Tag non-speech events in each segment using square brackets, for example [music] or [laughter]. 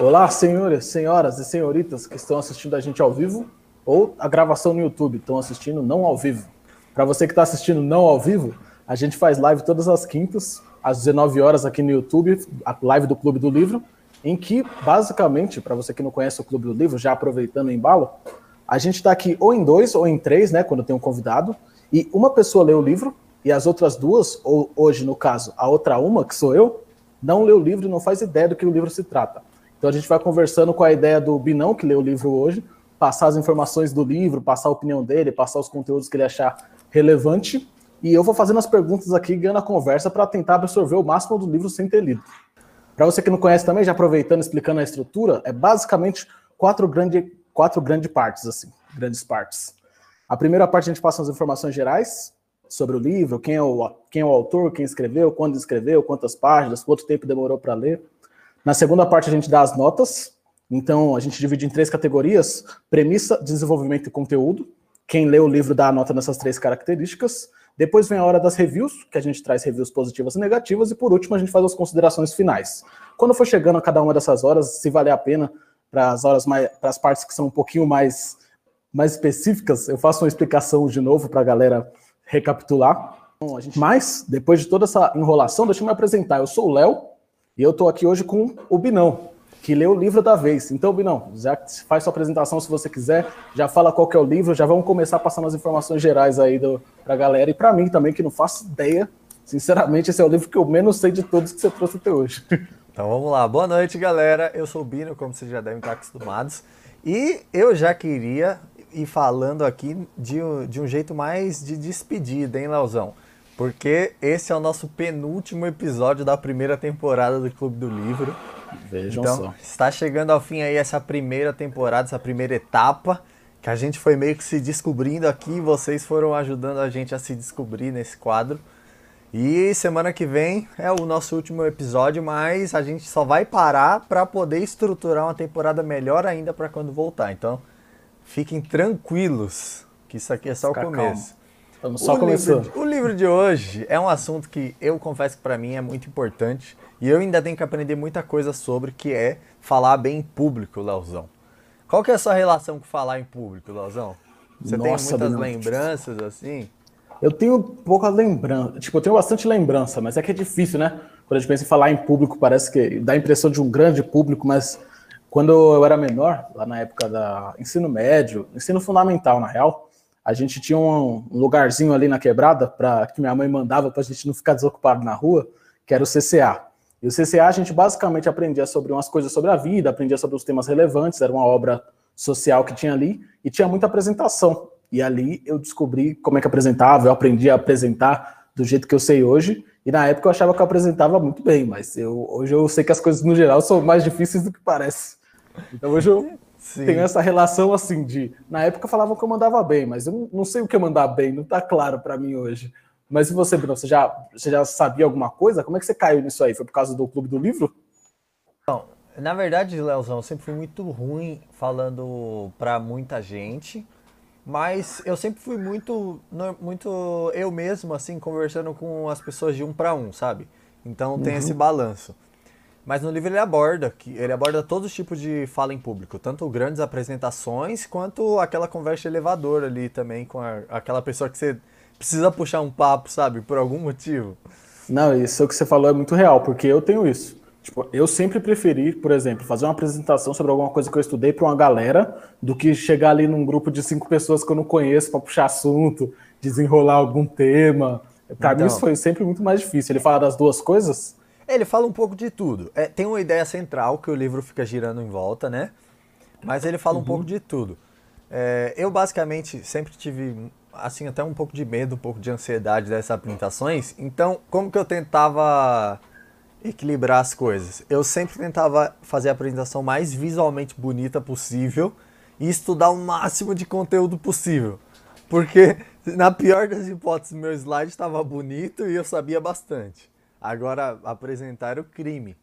Olá, senhores, senhoras e senhoritas que estão assistindo a gente ao vivo ou a gravação no YouTube, estão assistindo não ao vivo. Para você que está assistindo não ao vivo, a gente faz live todas as quintas, às 19 horas aqui no YouTube, a live do Clube do Livro, em que, basicamente, para você que não conhece o Clube do Livro, já aproveitando o embalo, a gente está aqui ou em dois ou em três, né, quando tem um convidado, e uma pessoa lê o livro e as outras duas, ou hoje no caso, a outra uma, que sou eu, não lê o livro e não faz ideia do que o livro se trata. Então a gente vai conversando com a ideia do Binão, que lê o livro hoje, passar as informações do livro, passar a opinião dele, passar os conteúdos que ele achar relevante, e eu vou fazendo as perguntas aqui, ganhando a conversa para tentar absorver o máximo do livro sem ter lido. Para você que não conhece também, já aproveitando, explicando a estrutura, é basicamente quatro, grande, quatro grandes partes, assim, grandes partes. A primeira parte a gente passa as informações gerais, sobre o livro, quem é o, quem é o autor, quem escreveu, quando escreveu, quantas páginas, quanto tempo demorou para ler. Na segunda parte, a gente dá as notas. Então, a gente divide em três categorias: premissa, desenvolvimento e conteúdo. Quem lê o livro dá a nota nessas três características. Depois vem a hora das reviews, que a gente traz reviews positivas e negativas. E por último, a gente faz as considerações finais. Quando for chegando a cada uma dessas horas, se valer a pena, para as horas mais, para as partes que são um pouquinho mais, mais específicas, eu faço uma explicação de novo para a galera recapitular. Mas, depois de toda essa enrolação, deixa eu me apresentar. Eu sou o Léo e eu estou aqui hoje com o Binão, que leu o livro da vez. Então, Binão, já faz sua apresentação se você quiser, já fala qual que é o livro, já vamos começar passando as informações gerais aí para a galera e para mim também, que não faço ideia. Sinceramente, esse é o livro que eu menos sei de todos que você trouxe até hoje. [laughs] Então vamos lá. Boa noite, galera. Eu sou o Bino, como vocês já devem estar acostumados. E eu já queria ir falando aqui de, de um jeito mais de despedida, hein, Leozão? Porque esse é o nosso penúltimo episódio da primeira temporada do Clube do Livro. Vejam então, só. está chegando ao fim aí essa primeira temporada, essa primeira etapa, que a gente foi meio que se descobrindo aqui, vocês foram ajudando a gente a se descobrir nesse quadro. E semana que vem é o nosso último episódio, mas a gente só vai parar para poder estruturar uma temporada melhor ainda para quando voltar. Então, Fiquem tranquilos, que isso aqui é só Fica o começo. Estamos só o começando. Livro, o livro de hoje é um assunto que eu confesso que para mim é muito importante e eu ainda tenho que aprender muita coisa sobre, que é falar bem em público, Leozão. Qual que é a sua relação com falar em público, Leozão? Você Nossa, tem muitas lembranças assim? Eu tenho pouca lembrança, tipo, eu tenho bastante lembrança, mas é que é difícil, né? Quando a gente pensa em falar em público, parece que dá a impressão de um grande público, mas quando eu era menor, lá na época da ensino médio, ensino fundamental, na real, a gente tinha um, lugarzinho ali na quebrada para que minha mãe mandava para a gente não ficar desocupado na rua, que era o CCA. E o CCA a gente basicamente aprendia sobre umas coisas sobre a vida, aprendia sobre os temas relevantes, era uma obra social que tinha ali e tinha muita apresentação. E ali eu descobri como é que apresentava, eu aprendi a apresentar do jeito que eu sei hoje. E na época eu achava que eu apresentava muito bem, mas eu, hoje eu sei que as coisas no geral são mais difíceis do que parece. Então hoje eu Sim. tenho essa relação assim de. Na época falavam que eu mandava bem, mas eu não sei o que é mandar bem, não está claro para mim hoje. Mas e você, Bruno, você já, você já sabia alguma coisa? Como é que você caiu nisso aí? Foi por causa do Clube do Livro? Não, na verdade, Leozão, eu sempre fui muito ruim falando para muita gente, mas eu sempre fui muito, muito eu mesmo, assim, conversando com as pessoas de um para um, sabe? Então tem uhum. esse balanço. Mas no livro ele aborda, que ele aborda todos os tipos de fala em público, tanto grandes apresentações quanto aquela conversa elevadora ali também com a, aquela pessoa que você precisa puxar um papo, sabe, por algum motivo. Não, isso que você falou é muito real, porque eu tenho isso. Tipo, eu sempre preferi, por exemplo, fazer uma apresentação sobre alguma coisa que eu estudei para uma galera do que chegar ali num grupo de cinco pessoas que eu não conheço para puxar assunto, desenrolar algum tema. Para então, mim isso foi sempre muito mais difícil. Ele fala das duas coisas? Ele fala um pouco de tudo. É, tem uma ideia central que o livro fica girando em volta, né? Mas ele fala uhum. um pouco de tudo. É, eu basicamente sempre tive assim até um pouco de medo, um pouco de ansiedade dessas apresentações. Então, como que eu tentava equilibrar as coisas? Eu sempre tentava fazer a apresentação mais visualmente bonita possível e estudar o máximo de conteúdo possível. Porque na pior das hipóteses, meu slide estava bonito e eu sabia bastante. Agora, apresentar o crime.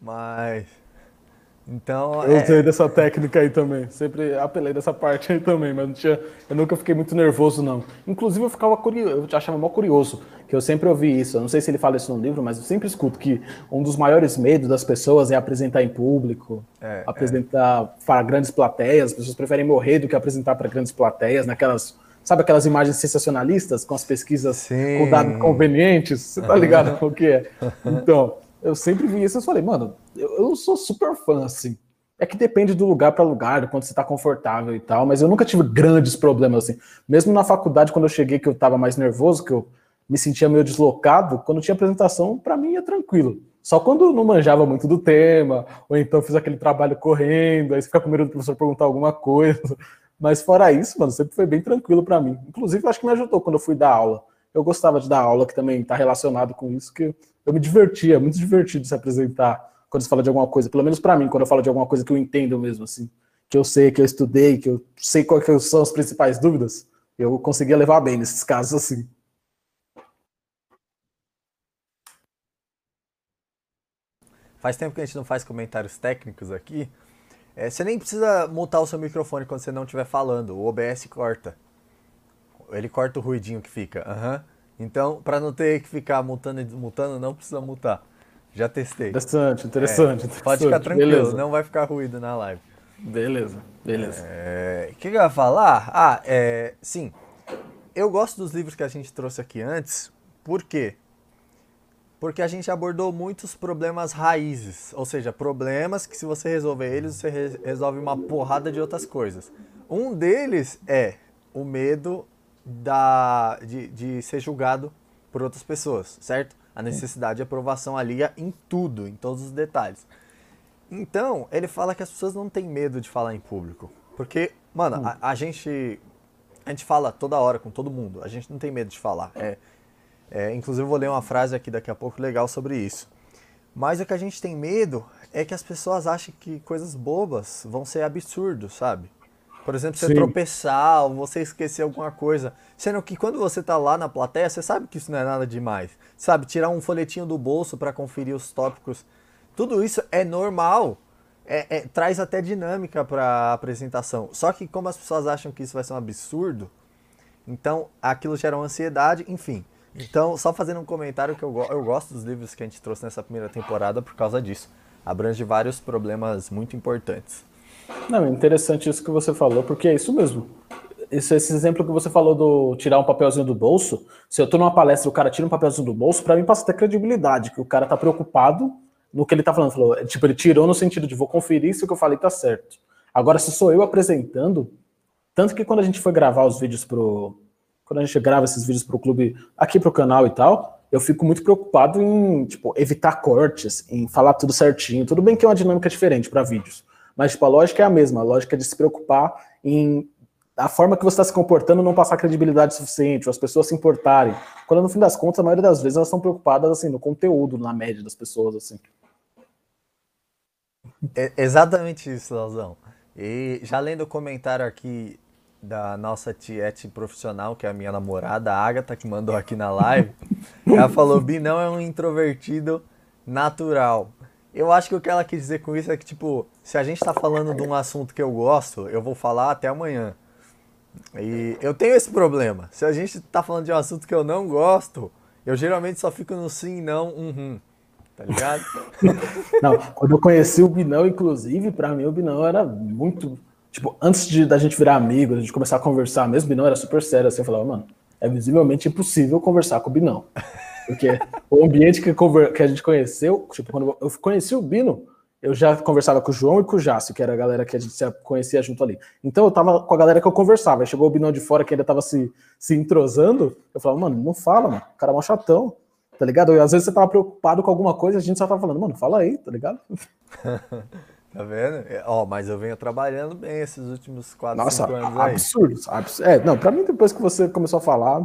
Mas. Então, eu é... usei dessa técnica aí também. Sempre apelei dessa parte aí também, mas não tinha, eu nunca fiquei muito nervoso, não. Inclusive, eu ficava curioso, eu achava mó curioso, que eu sempre ouvi isso. Eu não sei se ele fala isso no livro, mas eu sempre escuto que um dos maiores medos das pessoas é apresentar em público, é, apresentar é. para grandes plateias. As pessoas preferem morrer do que apresentar para grandes plateias, naquelas. Sabe aquelas imagens sensacionalistas com as pesquisas Sim. com dados convenientes? Você tá ligado com o que é? Então, eu sempre vi isso e falei, mano, eu, eu sou super fã, assim. É que depende do lugar para lugar, do quanto você está confortável e tal, mas eu nunca tive grandes problemas assim. Mesmo na faculdade, quando eu cheguei, que eu estava mais nervoso, que eu me sentia meio deslocado, quando tinha apresentação, para mim ia tranquilo. Só quando não manjava muito do tema, ou então fiz aquele trabalho correndo, aí você fica com medo do professor perguntar alguma coisa. Mas fora isso, mano, sempre foi bem tranquilo para mim. Inclusive, acho que me ajudou quando eu fui dar aula. Eu gostava de dar aula, que também está relacionado com isso, que eu me divertia, é muito divertido se apresentar quando se fala de alguma coisa. Pelo menos para mim, quando eu falo de alguma coisa que eu entendo mesmo, assim, que eu sei, que eu estudei, que eu sei quais são as principais dúvidas, eu conseguia levar bem nesses casos assim. Faz tempo que a gente não faz comentários técnicos aqui. É, você nem precisa mutar o seu microfone quando você não estiver falando. O OBS corta. Ele corta o ruidinho que fica. Uhum. Então, para não ter que ficar multando e desmutando, não precisa multar. Já testei. Interessante, interessante. É, interessante. Pode ficar tranquilo, beleza. não vai ficar ruído na live. Beleza, beleza. O é, que, que eu ia falar? Ah, é, sim. Eu gosto dos livros que a gente trouxe aqui antes, por quê? Porque a gente abordou muitos problemas raízes, ou seja, problemas que se você resolver eles, você re resolve uma porrada de outras coisas. Um deles é o medo da, de, de ser julgado por outras pessoas, certo? A necessidade de aprovação ali em tudo, em todos os detalhes. Então, ele fala que as pessoas não têm medo de falar em público. Porque, mano, a, a gente a gente fala toda hora com todo mundo. A gente não tem medo de falar. É, é, inclusive, eu vou ler uma frase aqui daqui a pouco legal sobre isso. Mas o que a gente tem medo é que as pessoas achem que coisas bobas vão ser absurdos, sabe? Por exemplo, você Sim. tropeçar ou você esquecer alguma coisa. Sendo que quando você tá lá na plateia, você sabe que isso não é nada demais. Sabe, tirar um folhetinho do bolso para conferir os tópicos. Tudo isso é normal. É, é, traz até dinâmica para a apresentação. Só que como as pessoas acham que isso vai ser um absurdo, então aquilo gera uma ansiedade, enfim. Então, só fazendo um comentário que eu, eu gosto dos livros que a gente trouxe nessa primeira temporada por causa disso. Abrange vários problemas muito importantes. Não, interessante isso que você falou, porque é isso mesmo. Esse, esse, exemplo que você falou do tirar um papelzinho do bolso, se eu tô numa palestra e o cara tira um papelzinho do bolso, para mim passa até credibilidade, que o cara tá preocupado no que ele tá falando. Falou, tipo, ele tirou no sentido de vou conferir se o que eu falei tá certo. Agora, se sou eu apresentando, tanto que quando a gente foi gravar os vídeos pro. Quando a gente grava esses vídeos pro clube, aqui pro canal e tal, eu fico muito preocupado em, tipo, evitar cortes, em falar tudo certinho. Tudo bem que é uma dinâmica diferente para vídeos. Mas, tipo, a lógica é a mesma, a lógica é de se preocupar em a forma que você está se comportando não passar credibilidade suficiente, ou as pessoas se importarem. Quando no fim das contas, a maioria das vezes elas estão preocupadas assim no conteúdo, na média das pessoas assim. É exatamente isso, Lauzão. E já lendo o comentário aqui da nossa tiete profissional, que é a minha namorada, a Agatha, que mandou aqui na live, ela falou: Binão é um introvertido natural. Eu acho que o que ela quis dizer com isso é que, tipo, se a gente tá falando de um assunto que eu gosto, eu vou falar até amanhã. E eu tenho esse problema. Se a gente tá falando de um assunto que eu não gosto, eu geralmente só fico no sim, não, uhum. Tá ligado? [laughs] não, quando eu conheci o Binão, inclusive, para mim o Binão era muito. Tipo, antes de, da gente virar amigo, a gente começar a conversar mesmo, Binão era super sério. Assim, eu falava, mano, é visivelmente impossível conversar com o Binão. Porque [laughs] o ambiente que, que a gente conheceu, tipo, quando eu conheci o Bino, eu já conversava com o João e com o Jácio, que era a galera que a gente conhecia junto ali. Então eu tava com a galera que eu conversava. Aí chegou o Binão de fora que ainda tava se, se entrosando. Eu falava, mano, não fala, mano. O cara é mó chatão, tá ligado? E às vezes você tava preocupado com alguma coisa, a gente só tava falando, mano, fala aí, tá ligado? [laughs] Tá vendo? É, ó, mas eu venho trabalhando bem esses últimos 4, Nossa, 5 anos aí. Absurdos, absurdos. É, não, pra mim, depois que você começou a falar,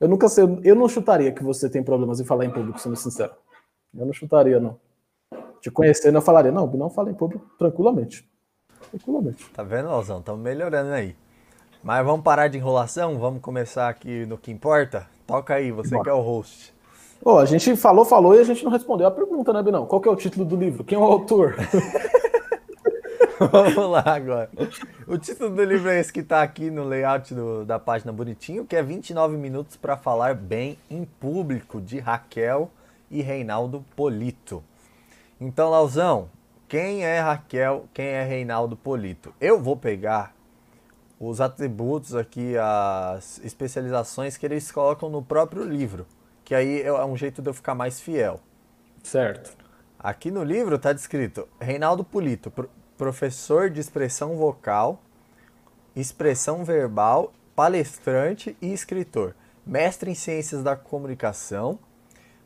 eu nunca sei, eu não chutaria que você tem problemas em falar em público, sendo sincero. Eu não chutaria, não. Te conhecendo, eu falaria, não, não fala em público tranquilamente. Tranquilamente. Tá vendo, Lauzão? Estamos melhorando aí. Mas vamos parar de enrolação, vamos começar aqui no que importa? Toca aí, você Bora. que é o host. Pô, a gente falou, falou e a gente não respondeu a pergunta, né, Binão? Qual que é o título do livro? Quem é o autor? [laughs] [laughs] Vamos lá agora. O título do livro é esse que está aqui no layout do, da página bonitinho, que é 29 minutos para falar bem em público, de Raquel e Reinaldo Polito. Então, Lauzão, quem é Raquel, quem é Reinaldo Polito? Eu vou pegar os atributos aqui, as especializações que eles colocam no próprio livro, que aí é um jeito de eu ficar mais fiel. Certo. Aqui no livro está descrito Reinaldo Polito, professor de expressão vocal, expressão verbal, palestrante e escritor, mestre em ciências da comunicação,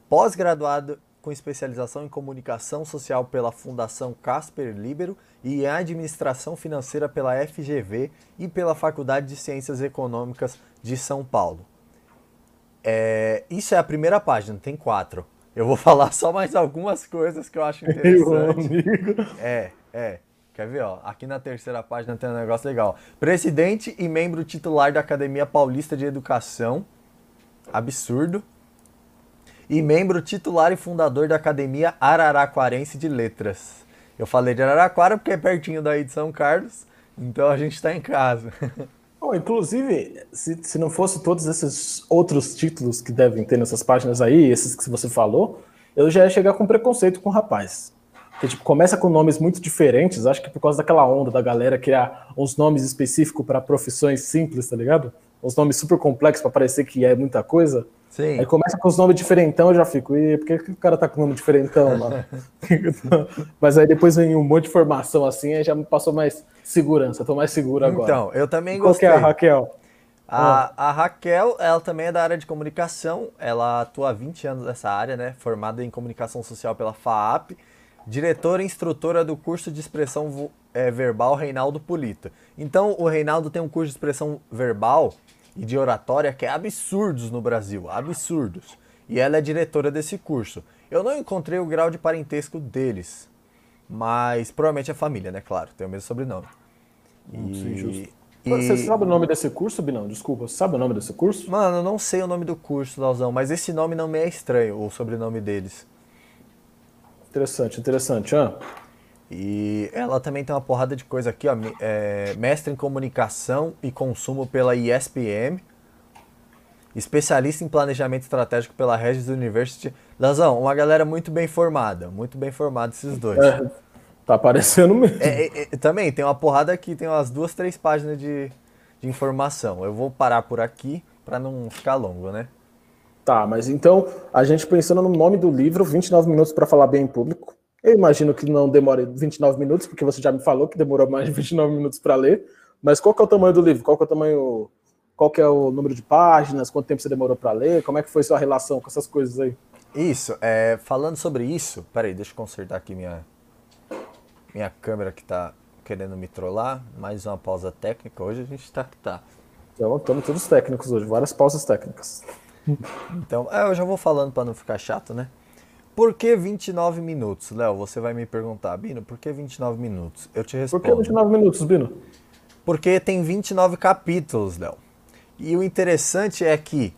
pós-graduado com especialização em comunicação social pela Fundação Casper Libero e em administração financeira pela FGV e pela Faculdade de Ciências Econômicas de São Paulo. É, isso é a primeira página, tem quatro. Eu vou [laughs] falar só mais algumas coisas que eu acho [laughs] interessante. É, é. Quer ver, ó? Aqui na terceira página tem um negócio legal. Presidente e membro titular da Academia Paulista de Educação. Absurdo. E membro titular e fundador da Academia Araraquarense de Letras. Eu falei de Araraquara porque é pertinho daí de São Carlos, então a gente está em casa. [laughs] Bom, inclusive, se, se não fosse todos esses outros títulos que devem ter nessas páginas aí, esses que você falou, eu já ia chegar com preconceito com o rapaz. Porque, tipo, começa com nomes muito diferentes, acho que por causa daquela onda da galera criar uns nomes específicos para profissões simples, tá ligado? Uns nomes super complexos para parecer que é muita coisa. Sim. Aí começa com os nomes diferentão, eu já fico, e por que, que o cara tá com nome diferentão, mano? [laughs] Mas aí depois vem um monte de informação assim, aí já me passou mais segurança, tô mais seguro agora. Então, eu também Qual gostei. que é a Raquel? A, a, Raquel, ela também é da área de comunicação, ela atua há 20 anos nessa área, né? Formada em comunicação social pela FAAP, diretora e instrutora do curso de expressão é, verbal Reinaldo Polito. Então, o Reinaldo tem um curso de expressão verbal e de oratória que é absurdos no Brasil, absurdos. E ela é diretora desse curso. Eu não encontrei o grau de parentesco deles, mas provavelmente é família, né? Claro, tem o mesmo sobrenome. E... Sim, justo. E... Você sabe o nome desse curso, Binão? Desculpa, você sabe o nome desse curso? Mano, eu não sei o nome do curso, Lauzão, mas esse nome não me é estranho, o sobrenome deles. Interessante, interessante. Ah. E ela também tem uma porrada de coisa aqui, ó. É, mestre em comunicação e consumo pela ISPM. Especialista em planejamento estratégico pela Regis University. Lazão, uma galera muito bem formada. Muito bem formada esses dois. É, Tá aparecendo mesmo. É, é, é, também, tem uma porrada aqui, tem umas duas, três páginas de, de informação. Eu vou parar por aqui para não ficar longo, né? Tá, mas então, a gente pensando no nome do livro, 29 minutos para falar bem em público. Eu imagino que não demore 29 minutos, porque você já me falou que demorou mais de 29 minutos para ler. Mas qual que é o tamanho do livro? Qual que é o tamanho, qual que é o número de páginas? Quanto tempo você demorou para ler? Como é que foi sua relação com essas coisas aí? Isso, é, falando sobre isso, peraí, deixa eu consertar aqui minha minha câmera que tá querendo me trollar. Mais uma pausa técnica. Hoje a gente tá que tá. Então, estamos todos técnicos hoje, várias pausas técnicas. Então, é, eu já vou falando para não ficar chato, né? Por que 29 minutos? Léo, você vai me perguntar, Bino, por que 29 minutos? Eu te respondo. Por que 29 minutos, Bino? Porque tem 29 capítulos, Léo. E o interessante é que,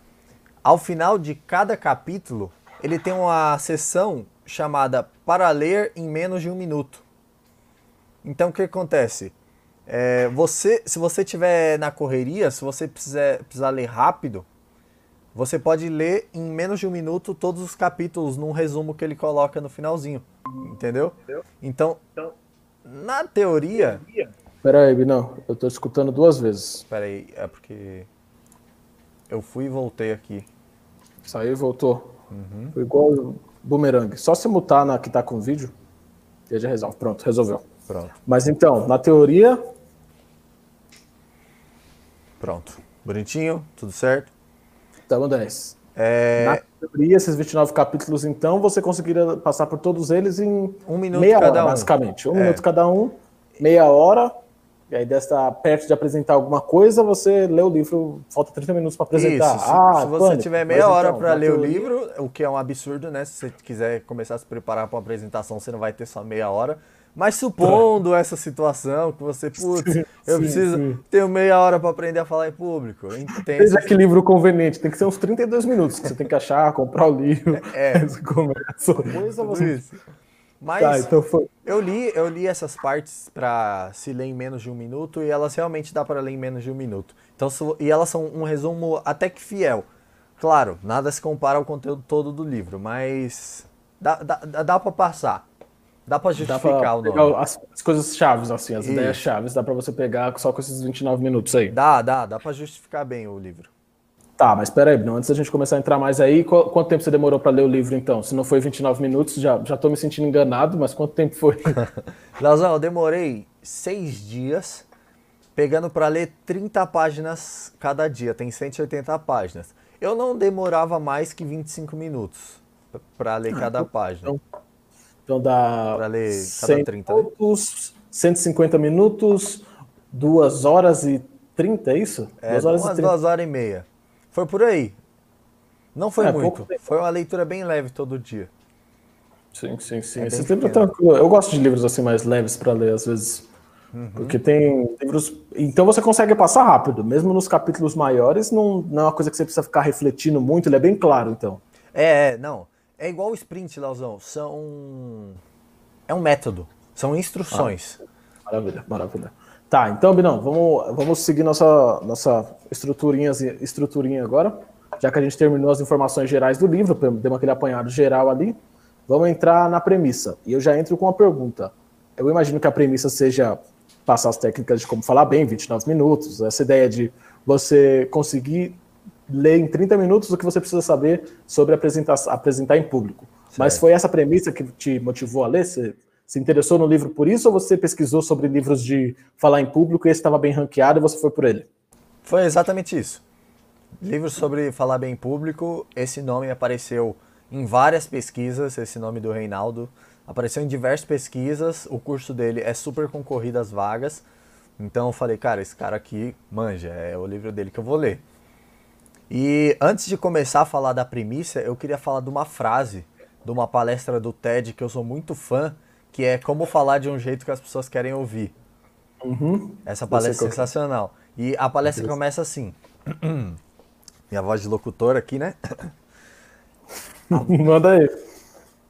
ao final de cada capítulo, ele tem uma sessão chamada Para Ler em Menos de um Minuto. Então o que acontece? É, você, se você estiver na correria, se você precisar, precisar ler rápido, você pode ler em menos de um minuto todos os capítulos num resumo que ele coloca no finalzinho. Entendeu? Então, então na teoria. Pera aí, Binão, eu tô escutando duas vezes. Pera aí, é porque. Eu fui e voltei aqui. Saiu e voltou. Uhum. Foi igual bumerangue. Só se mutar na que tá com o vídeo, e já resolve. Pronto, resolveu. Pronto. Mas então, na teoria. Pronto. Bonitinho, tudo certo? Então, 10. É... Na teoria, esses 29 capítulos, então, você conseguiria passar por todos eles em um minuto meia cada hora, um. basicamente. Um é. minuto cada um, meia hora. E aí, desta perto de apresentar alguma coisa, você lê o livro, falta 30 minutos para apresentar. Isso, se, ah, se você pânico. tiver meia hora então, para ler o livro, o que é um absurdo, né? Se você quiser começar a se preparar para uma apresentação, você não vai ter só meia hora. Mas supondo essa situação que você, [laughs] putz, eu sim, preciso sim. ter meia hora para aprender a falar em público. Seja que livro conveniente, tem que ser uns 32 minutos que você tem que achar, [laughs] comprar o livro. É. Você começa. Coisa você... Isso. Mas tá, então foi... eu li, eu li essas partes para se ler em menos de um minuto e elas realmente dá para ler em menos de um minuto. Então, e elas são um resumo até que fiel. Claro, nada se compara ao conteúdo todo do livro, mas dá, dá, dá para passar. Dá para justificar dá o nome. As, as, coisas chaves, assim, as Isso. ideias chaves, dá para você pegar só com esses 29 minutos aí. Dá, dá, dá para justificar bem o livro. Tá, mas espera aí, não, antes da gente começar a entrar mais aí, quanto tempo você demorou para ler o livro então? Se não foi 29 minutos, já, já tô me sentindo enganado, mas quanto tempo foi? [laughs] Leozão, eu demorei seis dias pegando para ler 30 páginas cada dia, tem 180 páginas. Eu não demorava mais que 25 minutos para ler ah, cada então, página. Então, então dá ler cada 30 minutos, 150 minutos, 2 horas e 30, é isso? É, 2 horas umas e 30. 2 horas e meia. Foi por aí. Não foi é, muito. Foi uma leitura bem leve todo dia. Sim, sim, sim. É Esse livro é tranquilo. Eu gosto de livros assim mais leves para ler, às vezes. Uhum. Porque tem livros. Então você consegue passar rápido. Mesmo nos capítulos maiores, não, não é uma coisa que você precisa ficar refletindo muito, ele é bem claro, então. É, é não. É igual o sprint, Lauzão. São. É um método. São instruções. Ah, maravilha, maravilha. Tá, então, Binão, vamos, vamos seguir nossa, nossa estruturinha, estruturinha agora. Já que a gente terminou as informações gerais do livro, demos aquele apanhado geral ali, vamos entrar na premissa. E eu já entro com uma pergunta. Eu imagino que a premissa seja passar as técnicas de como falar bem, 29 minutos, essa ideia de você conseguir ler em 30 minutos o que você precisa saber sobre apresentar, apresentar em público. Certo. Mas foi essa premissa que te motivou a ler? Você se interessou no livro por isso ou você pesquisou sobre livros de falar em público e esse estava bem ranqueado e você foi por ele? Foi exatamente isso. Livros sobre falar bem em público, esse nome apareceu em várias pesquisas, esse nome do Reinaldo. Apareceu em diversas pesquisas, o curso dele é super concorrido às vagas. Então eu falei, cara, esse cara aqui manja, é o livro dele que eu vou ler. E antes de começar a falar da premissa, eu queria falar de uma frase de uma palestra do TED que eu sou muito fã, que é como falar de um jeito que as pessoas querem ouvir. Uhum. Essa palestra é sensacional. E a palestra começa assim. [clears throat] Minha voz de locutor aqui, né? [laughs] Manda aí.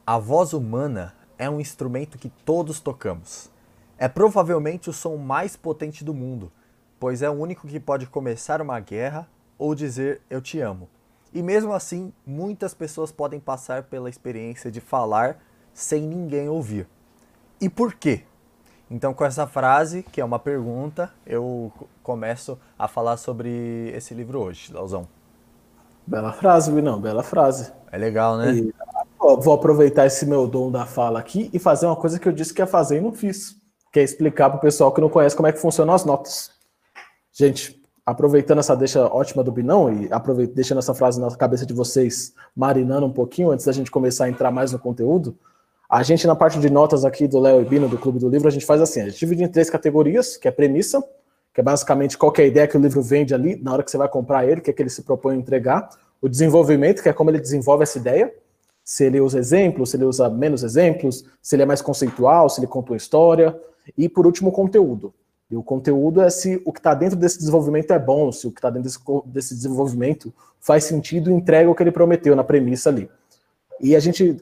A voz humana é um instrumento que todos tocamos. É provavelmente o som mais potente do mundo, pois é o único que pode começar uma guerra ou dizer eu te amo. E mesmo assim, muitas pessoas podem passar pela experiência de falar sem ninguém ouvir. E por quê? Então, com essa frase, que é uma pergunta, eu começo a falar sobre esse livro hoje, Lauzão. Bela frase, não, bela frase. É legal, né? E, ó, vou aproveitar esse meu dom da fala aqui e fazer uma coisa que eu disse que ia fazer e não fiz, que é explicar para o pessoal que não conhece como é que funcionam as notas. Gente, aproveitando essa deixa ótima do Binão e deixando essa frase na cabeça de vocês, marinando um pouquinho antes da gente começar a entrar mais no conteúdo, a gente, na parte de notas aqui do Léo e Bino, do Clube do Livro, a gente faz assim: a gente divide em três categorias, que é premissa, que é basicamente qual a ideia que o livro vende ali, na hora que você vai comprar ele, que é que ele se propõe a entregar. O desenvolvimento, que é como ele desenvolve essa ideia, se ele usa exemplos, se ele usa menos exemplos, se ele é mais conceitual, se ele conta uma história. E, por último, o conteúdo. E o conteúdo é se o que está dentro desse desenvolvimento é bom, se o que está dentro desse, desse desenvolvimento faz sentido e entrega o que ele prometeu na premissa ali. E a gente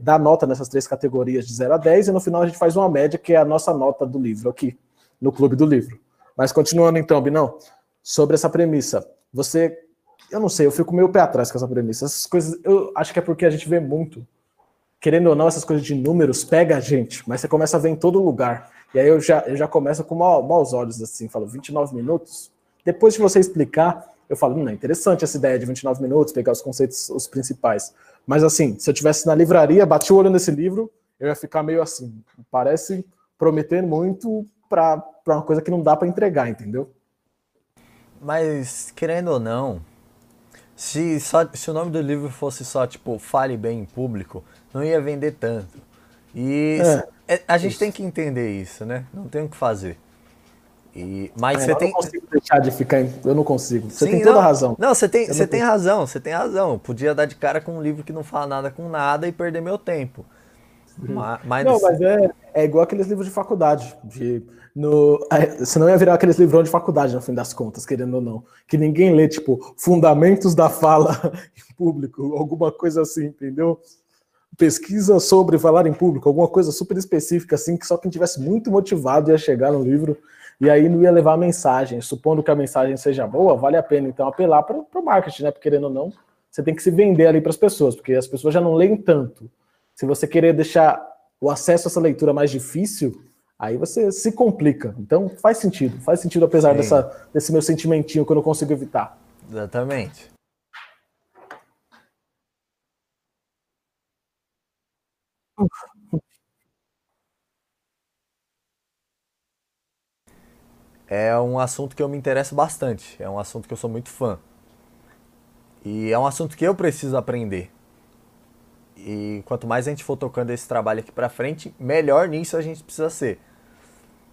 dá nota nessas três categorias de 0 a 10, e no final a gente faz uma média, que é a nossa nota do livro aqui, no Clube do Livro. Mas continuando então, Binão, sobre essa premissa. Você, eu não sei, eu fico meio pé atrás com essa premissa. Essas coisas, eu acho que é porque a gente vê muito. Querendo ou não, essas coisas de números pega a gente, mas você começa a ver em todo lugar. E aí eu já, eu já começo com maus olhos, assim, falo 29 minutos. Depois de você explicar, eu falo, hum, é interessante essa ideia de 29 minutos, pegar os conceitos, os principais. Mas assim, se eu tivesse na livraria, bati o olho nesse livro, eu ia ficar meio assim, parece prometer muito para uma coisa que não dá para entregar, entendeu? Mas querendo ou não, se, só, se o nome do livro fosse só tipo Fale bem em público, não ia vender tanto. E é a gente isso. tem que entender isso, né? Não tem o que fazer. E, mas é, você tem. Eu não consigo deixar de ficar. Eu não consigo. Você Sim, tem toda não, a razão. Não, você tem, você tem razão, você tem razão. Podia dar de cara com um livro que não fala nada com nada e perder meu tempo. Uhum. Mas, não, mas é, é igual aqueles livros de faculdade. De, no, é, você não ia virar aqueles livrões de faculdade, no fim das contas, querendo ou não. Que ninguém lê, tipo, Fundamentos da Fala [laughs] em Público, alguma coisa assim, entendeu? Pesquisa sobre falar em público, alguma coisa super específica, assim, que só quem tivesse muito motivado ia chegar no livro e aí não ia levar a mensagem. Supondo que a mensagem seja boa, vale a pena então apelar para o marketing, né? Porque querendo ou não, você tem que se vender ali para as pessoas, porque as pessoas já não leem tanto. Se você querer deixar o acesso a essa leitura mais difícil, aí você se complica. Então faz sentido, faz sentido apesar dessa, desse meu sentimentinho que eu não consigo evitar. Exatamente. É um assunto que eu me interesso bastante, é um assunto que eu sou muito fã. E é um assunto que eu preciso aprender. E quanto mais a gente for tocando esse trabalho aqui pra frente, melhor nisso a gente precisa ser.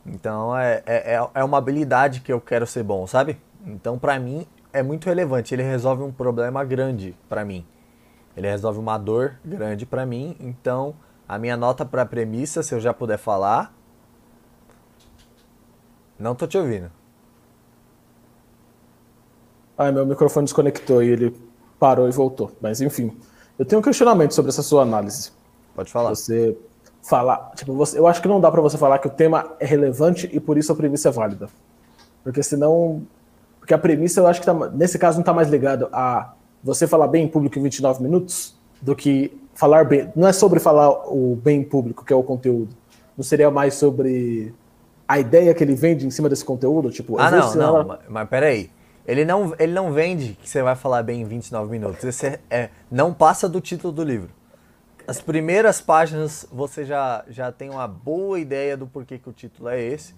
Então é, é, é, é uma habilidade que eu quero ser bom, sabe? Então pra mim é muito relevante. Ele resolve um problema grande pra mim. Ele resolve uma dor grande pra mim. Então a minha nota pra premissa, se eu já puder falar. Não tô te ouvindo. Ai, meu microfone desconectou e ele parou e voltou. Mas enfim, eu tenho um questionamento sobre essa sua análise. Pode falar. Você falar, tipo, você, eu acho que não dá para você falar que o tema é relevante e por isso a premissa é válida. Porque senão, porque a premissa eu acho que tá, nesse caso não está mais ligado a você falar bem em público em 29 minutos do que falar bem. Não é sobre falar o bem em público, que é o conteúdo. Não seria mais sobre a ideia que ele vende em cima desse conteúdo? Tipo, ah, não, não, ela... mas, mas peraí. Ele não, ele não vende que você vai falar bem em 29 minutos. Esse é, não passa do título do livro. As primeiras páginas você já, já tem uma boa ideia do porquê que o título é esse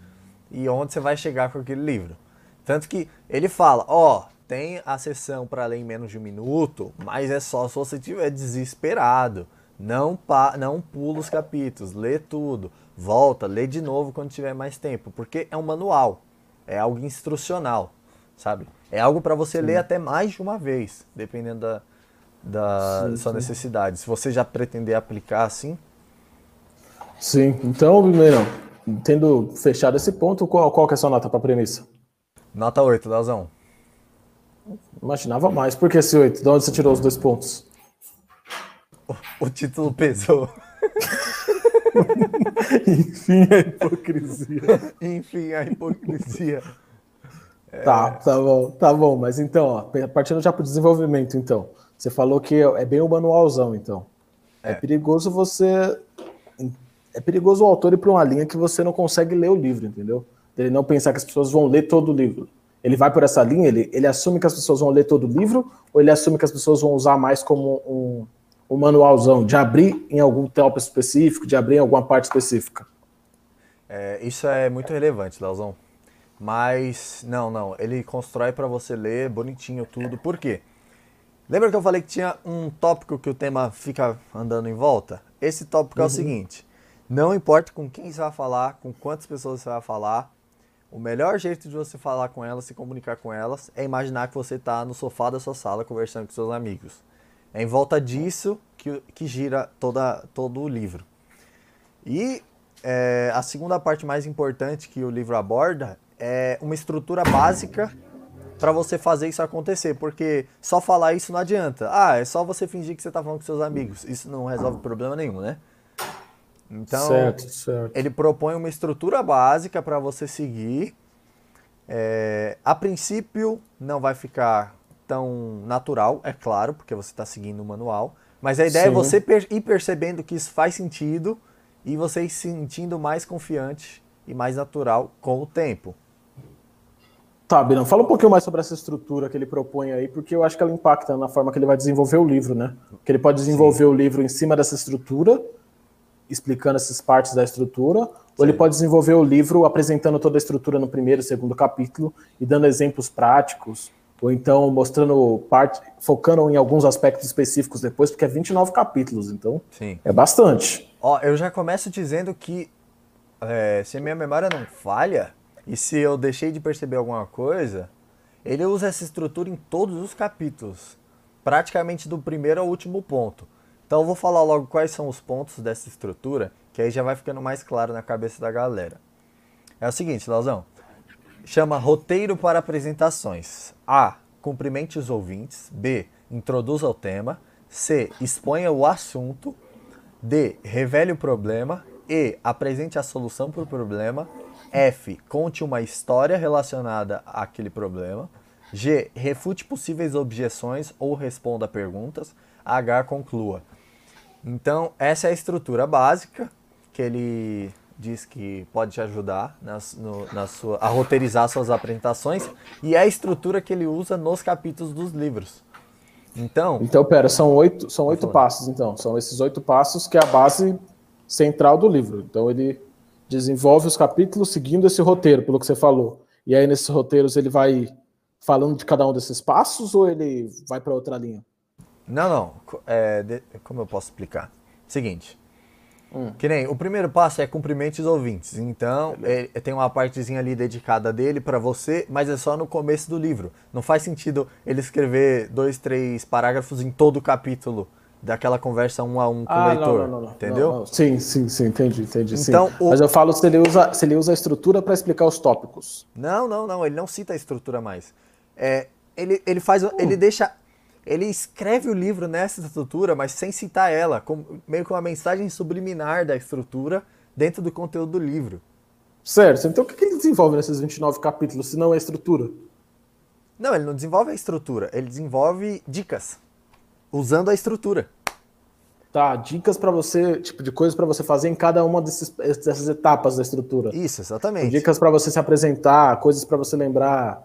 e onde você vai chegar com aquele livro. Tanto que ele fala, ó, oh, tem a sessão para ler em menos de um minuto, mas é só se você estiver desesperado. Não, pa, não pula os capítulos, lê tudo, volta, lê de novo quando tiver mais tempo, porque é um manual, é algo instrucional, sabe? É algo para você sim. ler até mais de uma vez, dependendo da, da sim, sua sim. necessidade. Se você já pretender aplicar assim. Sim, então, Mineirão, tendo fechado esse ponto, qual, qual que é a sua nota para a premissa? Nota 8, Leozão. Imaginava mais. Por que esse 8? De onde você tirou os dois pontos? O, o título pesou. [laughs] Enfim, a hipocrisia. Enfim, a hipocrisia. [laughs] Tá, tá bom, tá bom. Mas então, ó, partindo já para o desenvolvimento, então. Você falou que é bem o manualzão, então. É. é perigoso você. É perigoso o autor ir para uma linha que você não consegue ler o livro, entendeu? Ele não pensar que as pessoas vão ler todo o livro. Ele vai por essa linha, ele, ele assume que as pessoas vão ler todo o livro, ou ele assume que as pessoas vão usar mais como um, um manualzão, de abrir em algum tempo específico, de abrir em alguma parte específica? É, isso é muito relevante, Leozão. Mas, não, não. Ele constrói para você ler bonitinho tudo. Por quê? Lembra que eu falei que tinha um tópico que o tema fica andando em volta? Esse tópico uhum. é o uhum. seguinte: não importa com quem você vai falar, com quantas pessoas você vai falar, o melhor jeito de você falar com elas, se comunicar com elas, é imaginar que você está no sofá da sua sala conversando com seus amigos. É em volta disso que, que gira toda, todo o livro. E é, a segunda parte mais importante que o livro aborda é, uma estrutura básica para você fazer isso acontecer, porque só falar isso não adianta. Ah, é só você fingir que você está falando com seus amigos. Isso não resolve problema nenhum, né? Então, certo, certo. ele propõe uma estrutura básica para você seguir. É, a princípio, não vai ficar tão natural, é claro, porque você está seguindo o manual. Mas a ideia é Sim. é você per ir percebendo que isso faz sentido e você ir se sentindo mais confiante e mais natural com o tempo. Tá, Birão, fala um pouquinho mais sobre essa estrutura que ele propõe aí, porque eu acho que ela impacta na forma que ele vai desenvolver o livro, né? Que ele pode desenvolver Sim. o livro em cima dessa estrutura, explicando essas partes da estrutura, Sim. ou ele pode desenvolver o livro apresentando toda a estrutura no primeiro e segundo capítulo e dando exemplos práticos, ou então mostrando parte, focando em alguns aspectos específicos depois, porque é 29 capítulos, então Sim. é bastante. Ó, eu já começo dizendo que é, se a minha memória não falha, e se eu deixei de perceber alguma coisa, ele usa essa estrutura em todos os capítulos, praticamente do primeiro ao último ponto. Então eu vou falar logo quais são os pontos dessa estrutura, que aí já vai ficando mais claro na cabeça da galera. É o seguinte, Lauzão. Chama roteiro para apresentações. A. Cumprimente os ouvintes. B. Introduza o tema. C. Exponha o assunto. D. Revele o problema. E. Apresente a solução para o problema. F. Conte uma história relacionada àquele problema. G. Refute possíveis objeções ou responda perguntas. H. Conclua. Então, essa é a estrutura básica que ele diz que pode te ajudar nas, no, na sua, a roteirizar suas apresentações e é a estrutura que ele usa nos capítulos dos livros. Então. Então, pera, são oito, são oito passos, então. São esses oito passos que é a base central do livro. Então, ele desenvolve os capítulos seguindo esse roteiro, pelo que você falou. E aí, nesses roteiros, ele vai falando de cada um desses passos ou ele vai para outra linha? Não, não. É, de, como eu posso explicar? Seguinte. Hum. Que nem o primeiro passo é cumprimente os ouvintes. Então, é, tem uma partezinha ali dedicada dele para você, mas é só no começo do livro. Não faz sentido ele escrever dois, três parágrafos em todo o capítulo daquela conversa um a um com ah, o leitor. Não, não, não, entendeu? Sim, sim, sim, entendi, entendi. Então, sim. O... Mas eu falo se ele usa, se ele usa a estrutura para explicar os tópicos. Não, não, não, ele não cita a estrutura mais. É, ele, ele faz. Ele deixa ele escreve o livro nessa estrutura, mas sem citar ela, como, meio que uma mensagem subliminar da estrutura dentro do conteúdo do livro. Certo. Então o que ele desenvolve nesses 29 capítulos, se não é a estrutura? Não, ele não desenvolve a estrutura, ele desenvolve dicas, usando a estrutura. Tá, dicas para você, tipo de coisas para você fazer em cada uma desses, dessas etapas da estrutura. Isso, exatamente. Dicas para você se apresentar, coisas para você lembrar.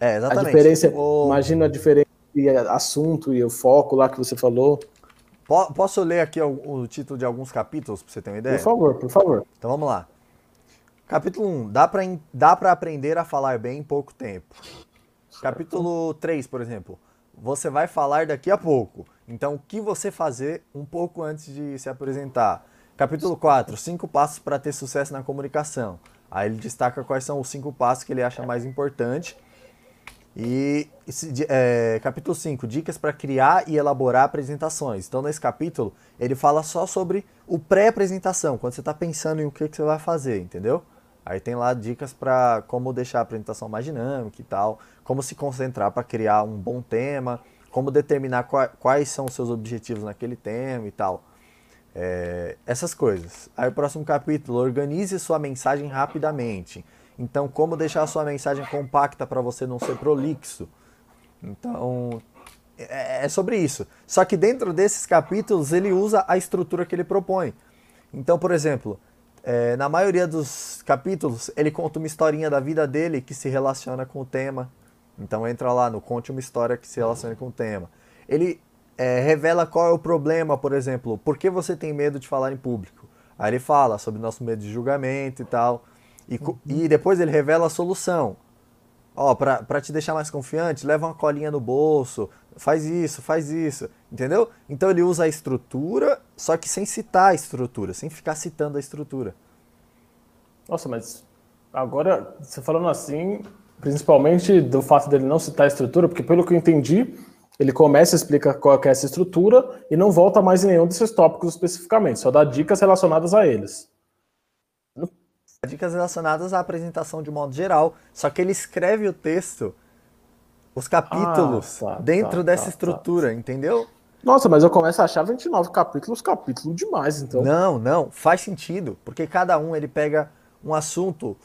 É, exatamente. A diferença, o... imagina a diferença e assunto e o foco lá que você falou. Posso ler aqui o, título de alguns capítulos para você ter uma ideia? Por favor, por favor. Então vamos lá. Capítulo 1. Dá para dá aprender a falar bem em pouco tempo. Capítulo 3, por exemplo. Você vai falar daqui a pouco. Então, o que você fazer um pouco antes de se apresentar? Capítulo 4. Cinco passos para ter sucesso na comunicação. Aí ele destaca quais são os cinco passos que ele acha mais importante e esse, é, capítulo 5, dicas para criar e elaborar apresentações. Então, nesse capítulo, ele fala só sobre o pré-apresentação, quando você está pensando em o que, que você vai fazer, entendeu? Aí tem lá dicas para como deixar a apresentação mais dinâmica e tal, como se concentrar para criar um bom tema, como determinar qua, quais são os seus objetivos naquele tema e tal. É, essas coisas. Aí o próximo capítulo, organize sua mensagem rapidamente. Então, como deixar a sua mensagem compacta para você não ser prolixo? Então, é, é sobre isso. Só que dentro desses capítulos ele usa a estrutura que ele propõe. Então, por exemplo, é, na maioria dos capítulos ele conta uma historinha da vida dele que se relaciona com o tema. Então entra lá no conte uma história que se relaciona com o tema. Ele é, revela qual é o problema, por exemplo, por que você tem medo de falar em público. Aí ele fala sobre nosso medo de julgamento e tal. E, uhum. e depois ele revela a solução. Ó, pra, pra te deixar mais confiante, leva uma colinha no bolso, faz isso, faz isso, entendeu? Então ele usa a estrutura, só que sem citar a estrutura, sem ficar citando a estrutura. Nossa, mas agora, você falando assim, principalmente do fato dele não citar a estrutura, porque pelo que eu entendi, ele começa a explicar qual é essa estrutura e não volta mais em nenhum desses tópicos especificamente, só dá dicas relacionadas a eles dicas relacionadas à apresentação de modo geral, só que ele escreve o texto, os capítulos, ah, tá, dentro tá, dessa tá, estrutura, entendeu? Nossa, mas eu começo a achar 29 capítulos, capítulo demais, então. Não, não, faz sentido, porque cada um ele pega um assunto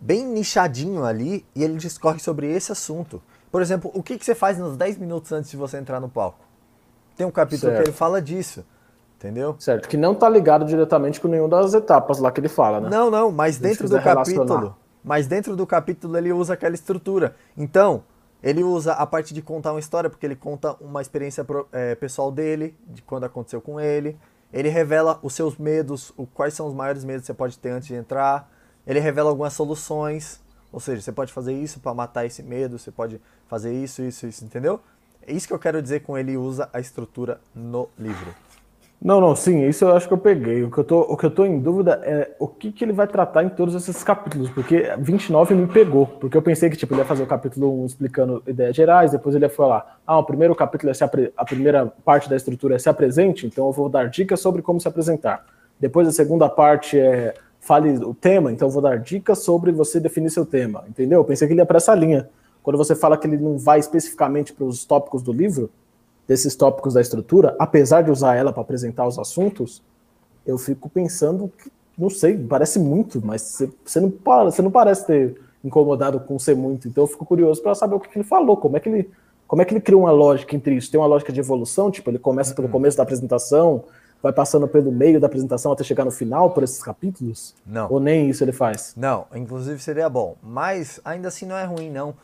bem nichadinho ali e ele discorre sobre esse assunto. Por exemplo, o que, que você faz nos 10 minutos antes de você entrar no palco? Tem um capítulo certo. que ele fala disso. Entendeu? Certo, que não está ligado diretamente com nenhuma das etapas lá que ele fala, né? Não, não, mas dentro do capítulo. Mas dentro do capítulo ele usa aquela estrutura. Então, ele usa a parte de contar uma história, porque ele conta uma experiência é, pessoal dele, de quando aconteceu com ele. Ele revela os seus medos, o, quais são os maiores medos que você pode ter antes de entrar. Ele revela algumas soluções. Ou seja, você pode fazer isso para matar esse medo, você pode fazer isso, isso, isso, entendeu? É isso que eu quero dizer com ele usa a estrutura no livro. Não, não, sim, isso eu acho que eu peguei. O que eu tô, o que eu tô em dúvida é o que, que ele vai tratar em todos esses capítulos, porque 29 me pegou, porque eu pensei que tipo, ele ia fazer o capítulo 1 explicando ideias gerais, depois ele ia falar, ah, o primeiro capítulo é se apre... a primeira parte da estrutura é se apresente, então eu vou dar dicas sobre como se apresentar. Depois a segunda parte é fale o tema, então eu vou dar dicas sobre você definir seu tema, entendeu? Eu pensei que ele ia para essa linha. Quando você fala que ele não vai especificamente para os tópicos do livro, desses tópicos da estrutura, apesar de usar ela para apresentar os assuntos, eu fico pensando que, não sei, parece muito, mas você, não, você não parece ter incomodado com ser muito. Então eu fico curioso para saber o que, ele falou, como é que ele, como é que ele criou uma lógica entre isso? Tem uma lógica de evolução, tipo, ele começa pelo uhum. começo da apresentação, vai passando pelo meio da apresentação até chegar no final por esses capítulos? Não. Ou nem isso ele faz? Não, inclusive seria bom, mas ainda assim não é ruim não,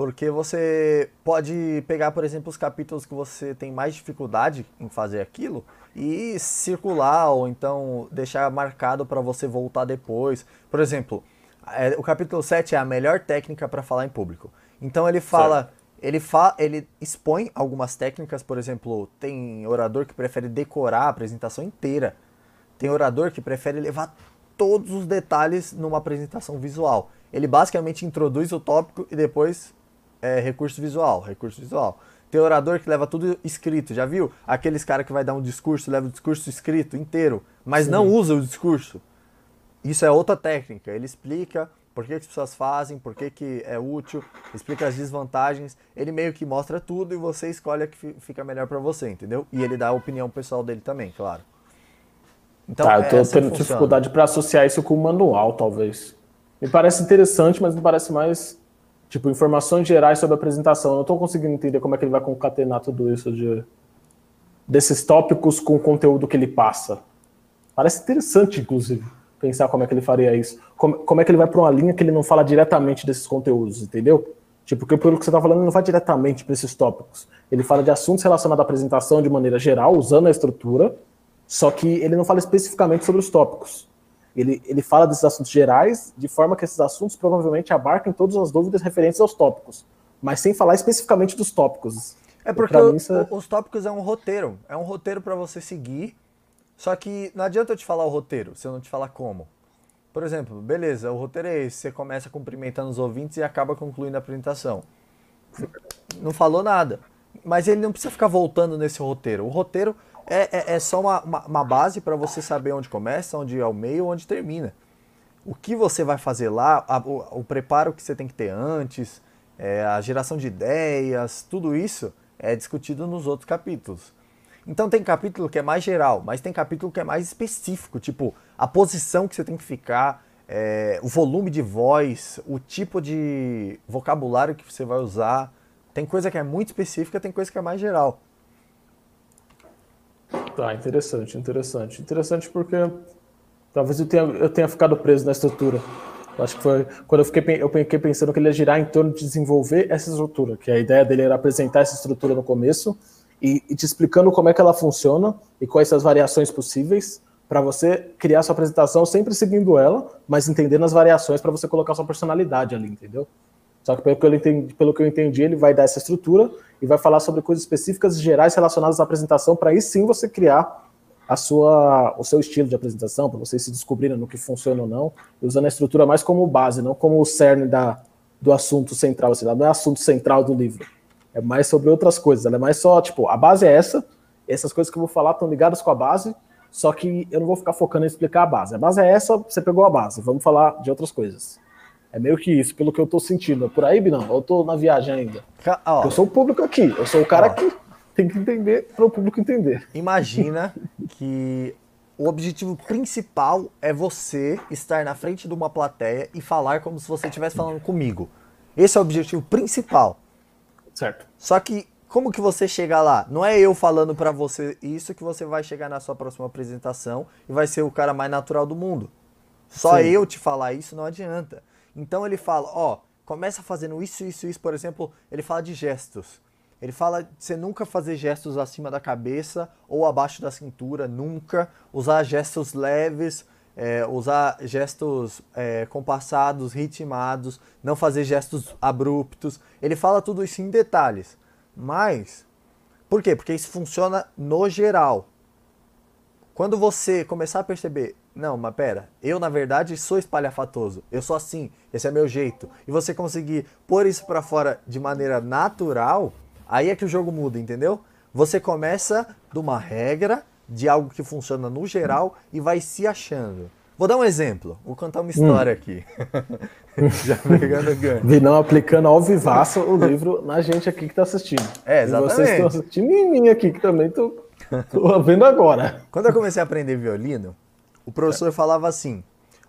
porque você pode pegar, por exemplo, os capítulos que você tem mais dificuldade em fazer aquilo e circular ou então deixar marcado para você voltar depois. Por exemplo, é, o capítulo 7 é a melhor técnica para falar em público. Então ele fala, certo. ele fa, ele expõe algumas técnicas, por exemplo, tem orador que prefere decorar a apresentação inteira. Tem orador que prefere levar todos os detalhes numa apresentação visual. Ele basicamente introduz o tópico e depois é, recurso visual, recurso visual. Tem orador que leva tudo escrito, já viu? Aqueles cara que vai dar um discurso, leva o discurso escrito inteiro, mas Sim. não usa o discurso. Isso é outra técnica. Ele explica por que, que as pessoas fazem, por que, que é útil, explica as desvantagens. Ele meio que mostra tudo e você escolhe a que fica melhor para você, entendeu? E ele dá a opinião pessoal dele também, claro. Então, tá, eu tô é assim tendo dificuldade para associar isso com o manual, talvez. Me parece interessante, mas me parece mais tipo informações gerais sobre a apresentação. Eu não estou conseguindo entender como é que ele vai concatenar tudo isso de desses tópicos com o conteúdo que ele passa. Parece interessante, inclusive pensar como é que ele faria isso. Como, como é que ele vai para uma linha que ele não fala diretamente desses conteúdos, entendeu? Tipo, porque pelo que você está falando, ele não vai diretamente para esses tópicos. Ele fala de assuntos relacionados à apresentação de maneira geral, usando a estrutura, só que ele não fala especificamente sobre os tópicos. Ele, ele fala desses assuntos gerais, de forma que esses assuntos provavelmente abarquem todas as dúvidas referentes aos tópicos, mas sem falar especificamente dos tópicos. É porque o. É os tópicos é um roteiro, é um roteiro para você seguir só que não adianta eu te falar o roteiro se eu não te falar como. Por exemplo, beleza, o roteiro é esse, você começa cumprimentando os ouvintes e acaba concluindo a apresentação. Não falou nada. Mas ele não precisa ficar voltando nesse roteiro. O roteiro é, é, é só uma, uma, uma base para você saber onde começa, onde é o meio, onde termina. O que você vai fazer lá, a, o, o, preparo que você tem que ter antes, é, a geração de ideias, tudo isso é discutido nos outros capítulos. Então tem capítulo que é mais geral, mas tem capítulo que é mais específico, tipo a posição que você tem que ficar, é, o volume de voz, o tipo de vocabulário que você vai usar. Tem coisa que é muito específica, tem coisa que é mais geral. Tá, interessante, interessante. Interessante porque talvez eu tenha, eu tenha ficado preso na estrutura. Acho que foi quando eu fiquei, eu fiquei pensando que ele ia girar em torno de desenvolver essa estrutura, que a ideia dele era apresentar essa estrutura no começo e, e te explicando como é que ela funciona e quais as variações possíveis para você criar sua apresentação sempre seguindo ela, mas entendendo as variações para você colocar sua personalidade ali, entendeu? Só que pelo que, eu entendi, pelo que eu entendi, ele vai dar essa estrutura e vai falar sobre coisas específicas e gerais relacionadas à apresentação, para aí sim você criar a sua, o seu estilo de apresentação, para vocês se descobrirem no que funciona ou não, usando a estrutura mais como base, não como o cerne da, do assunto central, assim, não é assunto central do livro. É mais sobre outras coisas. Ela é mais só, tipo, a base é essa, essas coisas que eu vou falar estão ligadas com a base, só que eu não vou ficar focando em explicar a base. A base é essa, você pegou a base, vamos falar de outras coisas. É meio que isso, pelo que eu tô sentindo. É por aí, não? Eu tô na viagem ainda. Oh. Eu sou o público aqui, eu sou o cara oh. que tem que entender para o público entender. Imagina [laughs] que o objetivo principal é você estar na frente de uma plateia e falar como se você estivesse falando comigo. Esse é o objetivo principal. Certo. Só que como que você chega lá? Não é eu falando para você isso que você vai chegar na sua próxima apresentação e vai ser o cara mais natural do mundo. Só Sim. eu te falar isso não adianta. Então ele fala, ó, começa fazendo isso, isso, isso, por exemplo, ele fala de gestos. Ele fala de você nunca fazer gestos acima da cabeça ou abaixo da cintura, nunca. Usar gestos leves, é, usar gestos é, compassados, ritmados, não fazer gestos abruptos. Ele fala tudo isso em detalhes. Mas, por quê? Porque isso funciona no geral. Quando você começar a perceber, não, mas pera, eu na verdade sou espalhafatoso, eu sou assim, esse é meu jeito, e você conseguir pôr isso para fora de maneira natural, aí é que o jogo muda, entendeu? Você começa de uma regra de algo que funciona no geral e vai se achando. Vou dar um exemplo, vou contar uma história hum. aqui. [laughs] Já pegando ganho. Vi não aplicando ao vivaço o livro na gente aqui que está assistindo. É, exatamente. E vocês estão assistindo em mim aqui, que também tô, tô vendo agora. Quando eu comecei a aprender violino, o professor falava assim: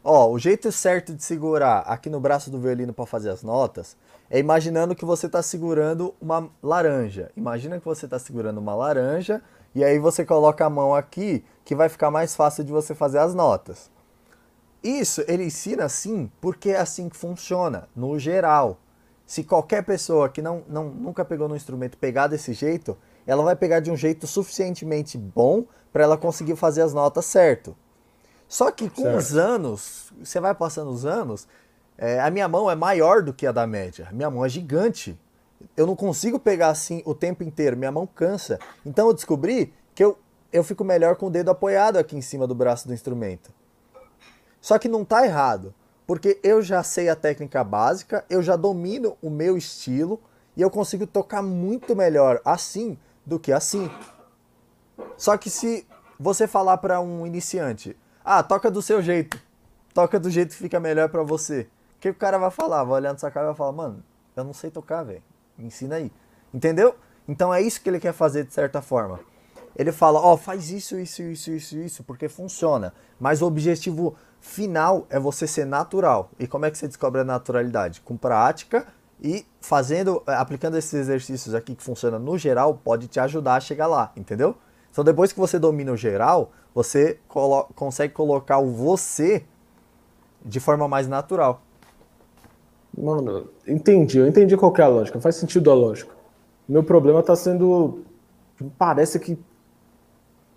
Ó, o jeito certo de segurar aqui no braço do violino para fazer as notas é imaginando que você está segurando uma laranja. Imagina que você está segurando uma laranja e aí você coloca a mão aqui que vai ficar mais fácil de você fazer as notas. Isso ele ensina assim porque é assim que funciona, no geral. Se qualquer pessoa que não, não, nunca pegou no instrumento pegar desse jeito, ela vai pegar de um jeito suficientemente bom para ela conseguir fazer as notas certo. Só que com certo. os anos, você vai passando os anos, é, a minha mão é maior do que a da média. Minha mão é gigante. Eu não consigo pegar assim o tempo inteiro, minha mão cansa. Então eu descobri que eu, eu fico melhor com o dedo apoiado aqui em cima do braço do instrumento. Só que não está errado, porque eu já sei a técnica básica, eu já domino o meu estilo e eu consigo tocar muito melhor assim do que assim. Só que se você falar para um iniciante, ah, toca do seu jeito. Toca do jeito que fica melhor para você. O que o cara vai falar? Vai olhar na sua cara e vai falar, mano, eu não sei tocar, velho. Ensina aí. Entendeu? Então é isso que ele quer fazer de certa forma. Ele fala, ó, oh, faz isso, isso, isso, isso, isso, porque funciona. Mas o objetivo final é você ser natural. E como é que você descobre a naturalidade? Com prática e fazendo, aplicando esses exercícios aqui que funciona no geral, pode te ajudar a chegar lá, entendeu? Então depois que você domina o geral, você colo consegue colocar o você de forma mais natural. Mano, entendi, eu entendi qual é a lógica, faz sentido a lógica. Meu problema está sendo. Parece que.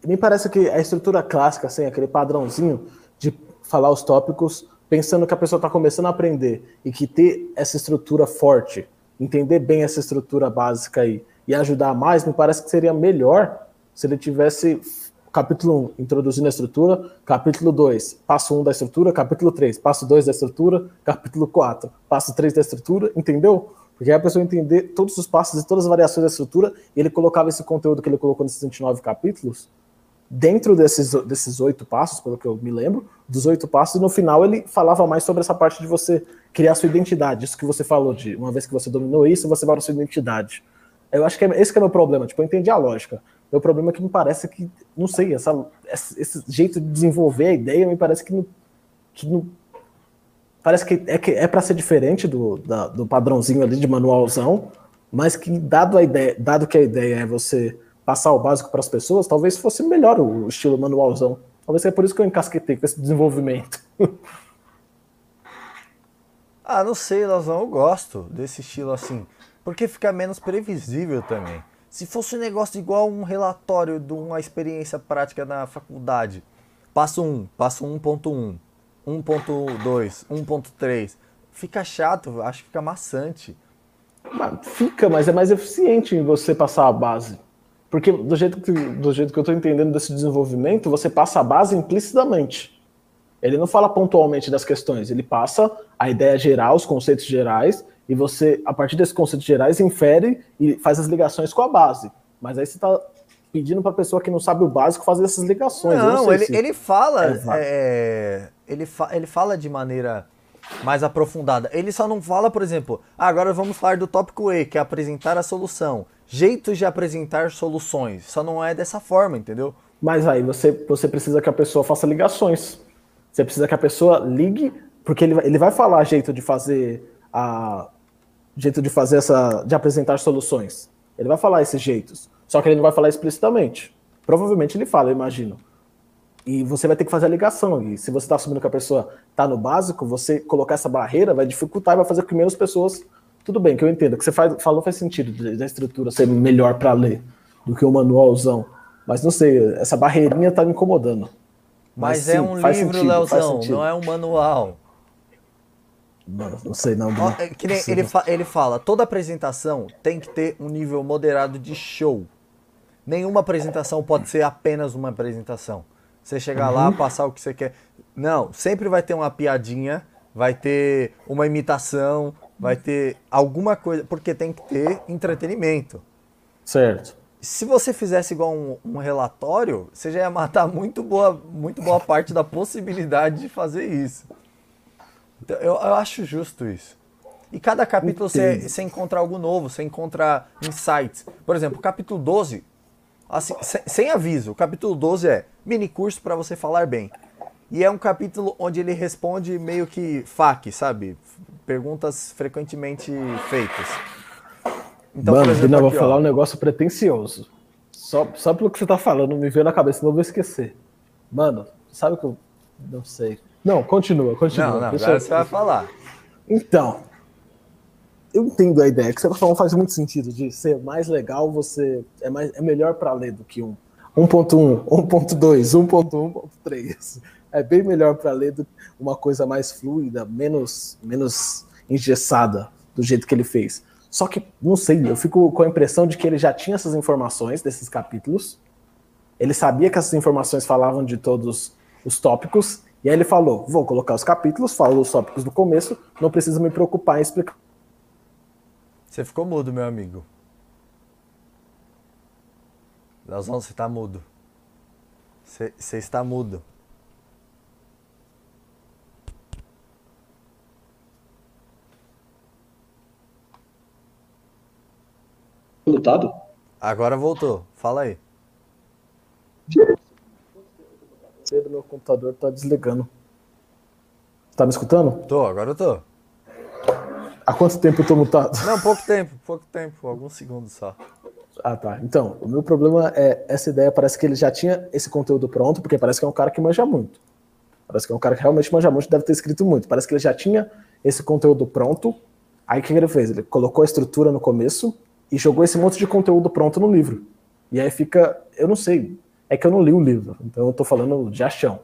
Nem parece que a estrutura clássica, assim, aquele padrãozinho de falar os tópicos, pensando que a pessoa está começando a aprender e que ter essa estrutura forte, entender bem essa estrutura básica aí e ajudar mais, me parece que seria melhor se ele tivesse capítulo 1, introduzindo a estrutura, capítulo 2, passo 1 da estrutura, capítulo 3, passo 2 da estrutura, capítulo 4, passo 3 da estrutura, entendeu? Porque aí a pessoa entender todos os passos e todas as variações da estrutura, e ele colocava esse conteúdo que ele colocou nesses 29 capítulos dentro desses, desses oito passos, pelo que eu me lembro, dos oito passos, no final ele falava mais sobre essa parte de você criar sua identidade, isso que você falou, de uma vez que você dominou isso, você vai sua identidade. Eu acho que é, esse que é o meu problema, tipo, eu entendi a lógica, meu problema é que me parece que, não sei, essa, esse jeito de desenvolver a ideia me parece que não. Que não parece que é, que é para ser diferente do, da, do padrãozinho ali de manualzão, mas que, dado, a ideia, dado que a ideia é você passar o básico para as pessoas, talvez fosse melhor o estilo manualzão. Talvez é por isso que eu encasquetei com esse desenvolvimento. ah, não sei, Lauzão, eu gosto desse estilo assim, porque fica menos previsível também. Se fosse um negócio igual um relatório de uma experiência prática na faculdade, passo 1, passo 1.1, 1.2, 1.3, fica chato, acho que fica maçante. Fica, mas é mais eficiente você passar a base. Porque do jeito que, do jeito que eu estou entendendo desse desenvolvimento, você passa a base implicitamente. Ele não fala pontualmente das questões, ele passa a ideia geral, os conceitos gerais, e você, a partir desses conceitos gerais, infere e faz as ligações com a base. Mas aí você está pedindo para a pessoa que não sabe o básico fazer essas ligações. Não, não ele, se... ele fala. É, é, ele, fa ele fala de maneira mais aprofundada. Ele só não fala, por exemplo, ah, agora vamos falar do tópico E, que é apresentar a solução. Jeitos de apresentar soluções. Só não é dessa forma, entendeu? Mas aí você, você precisa que a pessoa faça ligações. Você precisa que a pessoa ligue, porque ele, ele vai falar jeito de fazer a, jeito de fazer essa, de apresentar soluções. Ele vai falar esses jeitos, só que ele não vai falar explicitamente. Provavelmente ele fala, eu imagino. E você vai ter que fazer a ligação. E se você está assumindo que a pessoa está no básico, você colocar essa barreira vai dificultar e vai fazer com que menos pessoas. Tudo bem, que eu entendo. O que você faz, falou faz sentido, da estrutura ser melhor para ler do que o manualzão. Mas não sei, essa barreirinha está me incomodando. Mas, Mas é sim, um livro, Leozão, não é um manual. Mano, não sei não. Ó, é que nem ele, fa ele fala, toda apresentação tem que ter um nível moderado de show. Nenhuma apresentação pode ser apenas uma apresentação. Você chegar uhum. lá, passar o que você quer. Não, sempre vai ter uma piadinha, vai ter uma imitação, vai ter alguma coisa, porque tem que ter entretenimento. Certo. se você fizesse igual um, um, relatório, você já ia matar muito boa, muito boa parte da possibilidade de fazer isso. Então, eu, eu acho justo isso. E cada capítulo você, você encontra algo novo, você encontra insights. Por exemplo, o capítulo 12, assim, sem, sem aviso, o capítulo 12 é mini curso para você falar bem. E é um capítulo onde ele responde meio que FAQ, sabe? Perguntas frequentemente feitas. Então, Mano, exemplo, vou falar ó, um negócio pretencioso. Só, só pelo que você tá falando, me veio na cabeça, não vou esquecer. Mano, sabe que eu não sei. Não, continua, continua. Não, não, agora eu... você vai falar. Então, eu entendo a ideia que você tá falando faz muito sentido de ser mais legal, você é mais é melhor para ler do que um 1.1, 1.2, 1.1, 1.3. É bem melhor para ler do que uma coisa mais fluida, menos menos engessada do jeito que ele fez. Só que, não sei, eu fico com a impressão de que ele já tinha essas informações desses capítulos. Ele sabia que essas informações falavam de todos os tópicos. E aí ele falou: vou colocar os capítulos, falo os tópicos do começo, não preciso me preocupar em explicar. Você ficou mudo, meu amigo. Leozão, você está mudo. Você, você está mudo. lutado? Agora voltou. Fala aí. O meu computador tá desligando. Tá me escutando? Tô, agora eu tô. Há quanto tempo eu tô mutado? Não, pouco tempo, pouco tempo, alguns segundos só. Ah, tá. Então, o meu problema é essa ideia, parece que ele já tinha esse conteúdo pronto, porque parece que é um cara que manja muito. Parece que é um cara que realmente manja muito, deve ter escrito muito. Parece que ele já tinha esse conteúdo pronto. Aí o que ele fez? Ele colocou a estrutura no começo, e jogou esse monte de conteúdo pronto no livro. E aí fica, eu não sei, é que eu não li o livro, então eu tô falando de achão.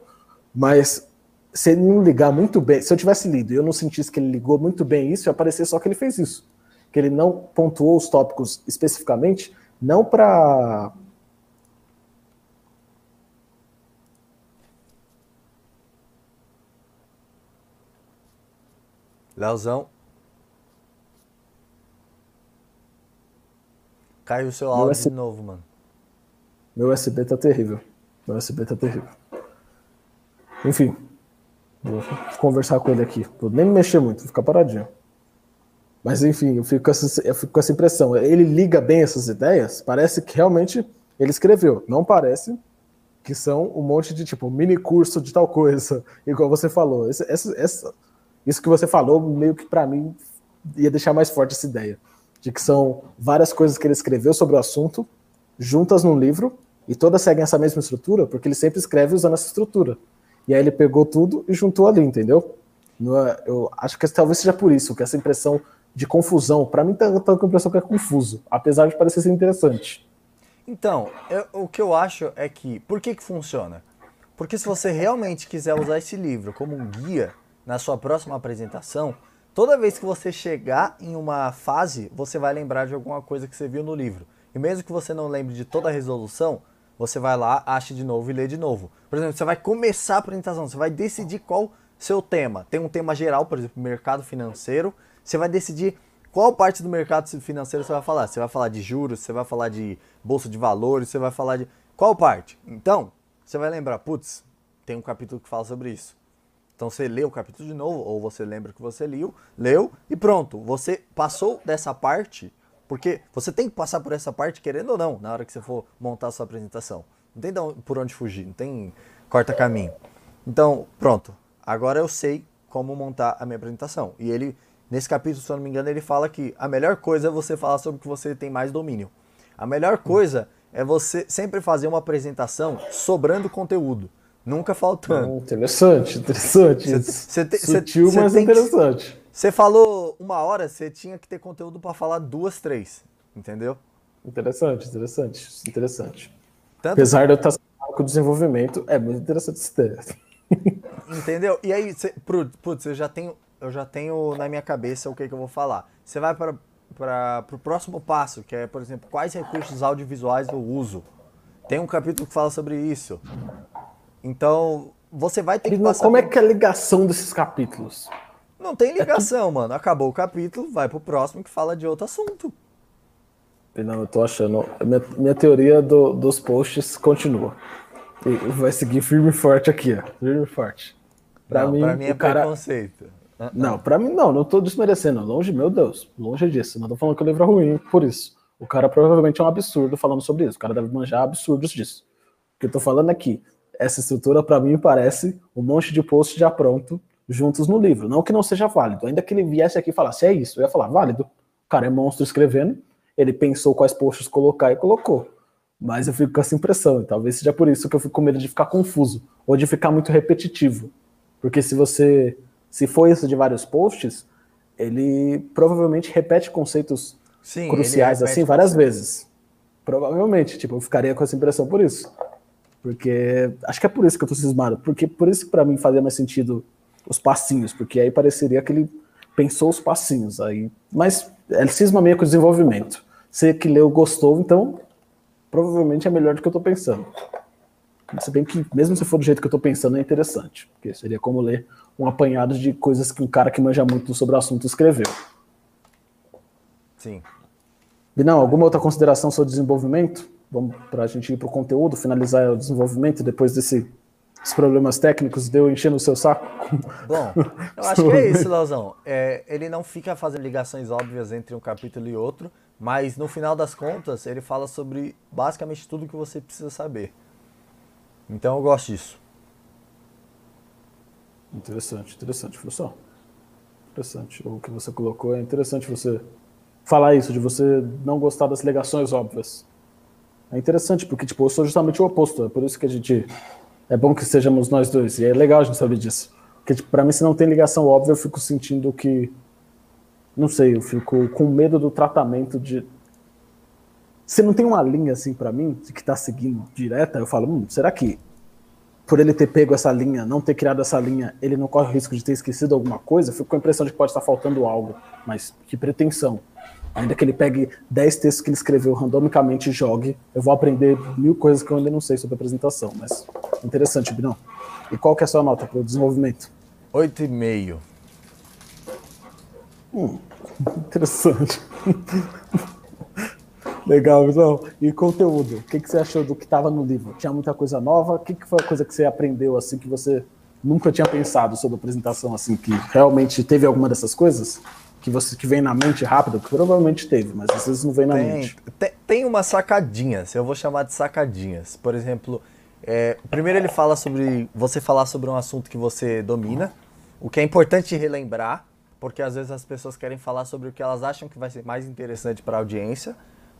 Mas se ele não ligar muito bem, se eu tivesse lido e eu não sentisse que ele ligou muito bem isso, ia parecer só que ele fez isso. Que ele não pontuou os tópicos especificamente, não para Leozão, Caiu o seu áudio de novo, mano. Meu USB tá terrível. Meu USB tá terrível. Enfim. Vou conversar com ele aqui. Vou nem me mexer muito, vou ficar paradinho. Mas enfim, eu fico, com essa, eu fico com essa impressão. Ele liga bem essas ideias, parece que realmente ele escreveu. Não parece que são um monte de tipo mini curso de tal coisa, [laughs] igual você falou. Esse, essa, essa, isso que você falou, meio que para mim ia deixar mais forte essa ideia de que são várias coisas que ele escreveu sobre o assunto, juntas num livro, e todas seguem essa mesma estrutura, porque ele sempre escreve usando essa estrutura. E aí ele pegou tudo e juntou ali, entendeu? É, eu acho que talvez seja por isso, que essa impressão de confusão, para mim tá, tá com a impressão que é confuso, apesar de parecer ser interessante. Então, eu, o que eu acho é que, por que que funciona? Porque se você realmente quiser usar esse livro como um guia na sua próxima apresentação, Toda vez que você chegar em uma fase, você vai lembrar de alguma coisa que você viu no livro. E mesmo que você não lembre de toda a resolução, você vai lá, acha de novo e lê de novo. Por exemplo, você vai começar a apresentação, você vai decidir qual seu tema. Tem um tema geral, por exemplo, mercado financeiro. Você vai decidir qual parte do mercado financeiro você vai falar. Você vai falar de juros, você vai falar de bolsa de valores, você vai falar de qual parte. Então, você vai lembrar, putz, tem um capítulo que fala sobre isso. Então você lê o capítulo de novo, ou você lembra que você leu, leu e pronto. Você passou dessa parte, porque você tem que passar por essa parte, querendo ou não, na hora que você for montar a sua apresentação. Não tem por onde fugir, não tem corta caminho. Então, pronto. Agora eu sei como montar a minha apresentação. E ele, nesse capítulo, se eu não me engano, ele fala que a melhor coisa é você falar sobre o que você tem mais domínio. A melhor coisa é você sempre fazer uma apresentação sobrando conteúdo. Nunca faltando. interessante, interessante. Cê, cê, Sutil, cê, mas interessante. Você falou uma hora, você tinha que ter conteúdo para falar duas, três. Entendeu? Interessante, interessante, interessante. Tanto Apesar de eu estar com o desenvolvimento, é muito interessante esse texto. [laughs] Entendeu? E aí, cê, putz, eu já tenho, eu já tenho na minha cabeça o que, que eu vou falar. Você vai para o próximo passo, que é, por exemplo, quais recursos audiovisuais eu uso. Tem um capítulo que fala sobre isso. Então, você vai ter que passar. Como é que é a ligação desses capítulos? Não tem ligação, é mano. Acabou o capítulo, vai pro próximo que fala de outro assunto. Não, eu tô achando. Minha, minha teoria do, dos posts continua. E vai seguir firme e forte aqui, ó. Firme e forte. Pra não, mim, pra mim é cara... preconceito. Uh -uh. Não, pra mim não, não tô desmerecendo. Longe, meu Deus, longe disso. Não tô falando que o livro é ruim por isso. O cara provavelmente é um absurdo falando sobre isso. O cara deve manjar absurdos disso. O que eu tô falando aqui, essa estrutura para mim parece um monte de post já pronto juntos no livro. Não que não seja válido. Ainda que ele viesse aqui e falasse, é isso, eu ia falar, válido. O cara é monstro escrevendo, ele pensou quais posts colocar e colocou. Mas eu fico com essa impressão, e talvez seja por isso que eu fico com medo de ficar confuso, ou de ficar muito repetitivo. Porque se você. Se for isso de vários posts, ele provavelmente repete conceitos Sim, cruciais assim várias vezes. Provavelmente, tipo, eu ficaria com essa impressão por isso. Porque acho que é por isso que eu tô cismado, porque por isso que para mim fazia mais sentido os passinhos, porque aí pareceria que ele pensou os passinhos aí, mas ele cisma meio com o desenvolvimento. Você que leu gostou, então provavelmente é melhor do que eu tô pensando. Se bem que, mesmo se for do jeito que eu tô pensando, é interessante, porque seria como ler um apanhado de coisas que um cara que manja muito sobre o assunto escreveu. Sim. Binão, alguma outra consideração sobre desenvolvimento? Vamos para a gente ir para o conteúdo, finalizar o desenvolvimento depois desse os problemas técnicos deu enchendo o seu saco? Bom, [laughs] eu acho que é isso, Leozão. É, ele não fica fazendo ligações óbvias entre um capítulo e outro, mas no final das contas ele fala sobre basicamente tudo que você precisa saber. Então eu gosto disso. Interessante, interessante, professor. Interessante. O que você colocou é interessante você falar isso, de você não gostar das ligações óbvias. É interessante, porque tipo, eu sou justamente o oposto. É por isso que a gente. É bom que sejamos nós dois. E é legal a gente saber disso. Porque, tipo, pra mim, se não tem ligação óbvia, eu fico sentindo que. Não sei, eu fico com medo do tratamento de. Se não tem uma linha assim para mim, que tá seguindo direta, eu falo, hum, será que por ele ter pego essa linha, não ter criado essa linha, ele não corre o risco de ter esquecido alguma coisa? Eu fico com a impressão de que pode estar faltando algo. Mas que pretensão. Ainda que ele pegue 10 textos que ele escreveu randomicamente e jogue, eu vou aprender mil coisas que eu ainda não sei sobre a apresentação. Mas interessante, Binão. E qual que é a sua nota para o desenvolvimento? 8,5. Hum, interessante. [laughs] Legal, Binão. E conteúdo? O que, que você achou do que estava no livro? Tinha muita coisa nova? O que, que foi a coisa que você aprendeu assim que você nunca tinha pensado sobre apresentação assim que realmente teve alguma dessas coisas? Que você que vem na mente rápido, que provavelmente teve, mas às vezes não vem na tem, mente. Tem, tem umas sacadinhas, eu vou chamar de sacadinhas. Por exemplo, é, primeiro ele fala sobre você falar sobre um assunto que você domina, o que é importante relembrar, porque às vezes as pessoas querem falar sobre o que elas acham que vai ser mais interessante para a audiência,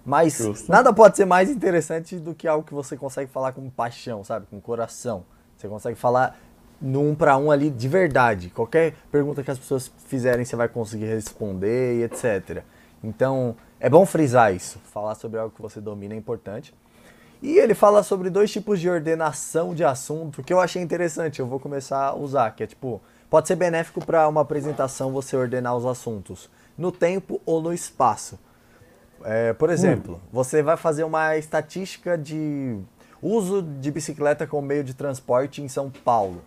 mas Justo. nada pode ser mais interessante do que algo que você consegue falar com paixão, sabe, com coração. Você consegue falar no um para um ali de verdade. Qualquer pergunta que as pessoas fizerem, você vai conseguir responder e etc. Então, é bom frisar isso. Falar sobre algo que você domina é importante. E ele fala sobre dois tipos de ordenação de assunto que eu achei interessante. Eu vou começar a usar, que é tipo, pode ser benéfico para uma apresentação você ordenar os assuntos no tempo ou no espaço. É, por exemplo, hum. você vai fazer uma estatística de uso de bicicleta como meio de transporte em São Paulo.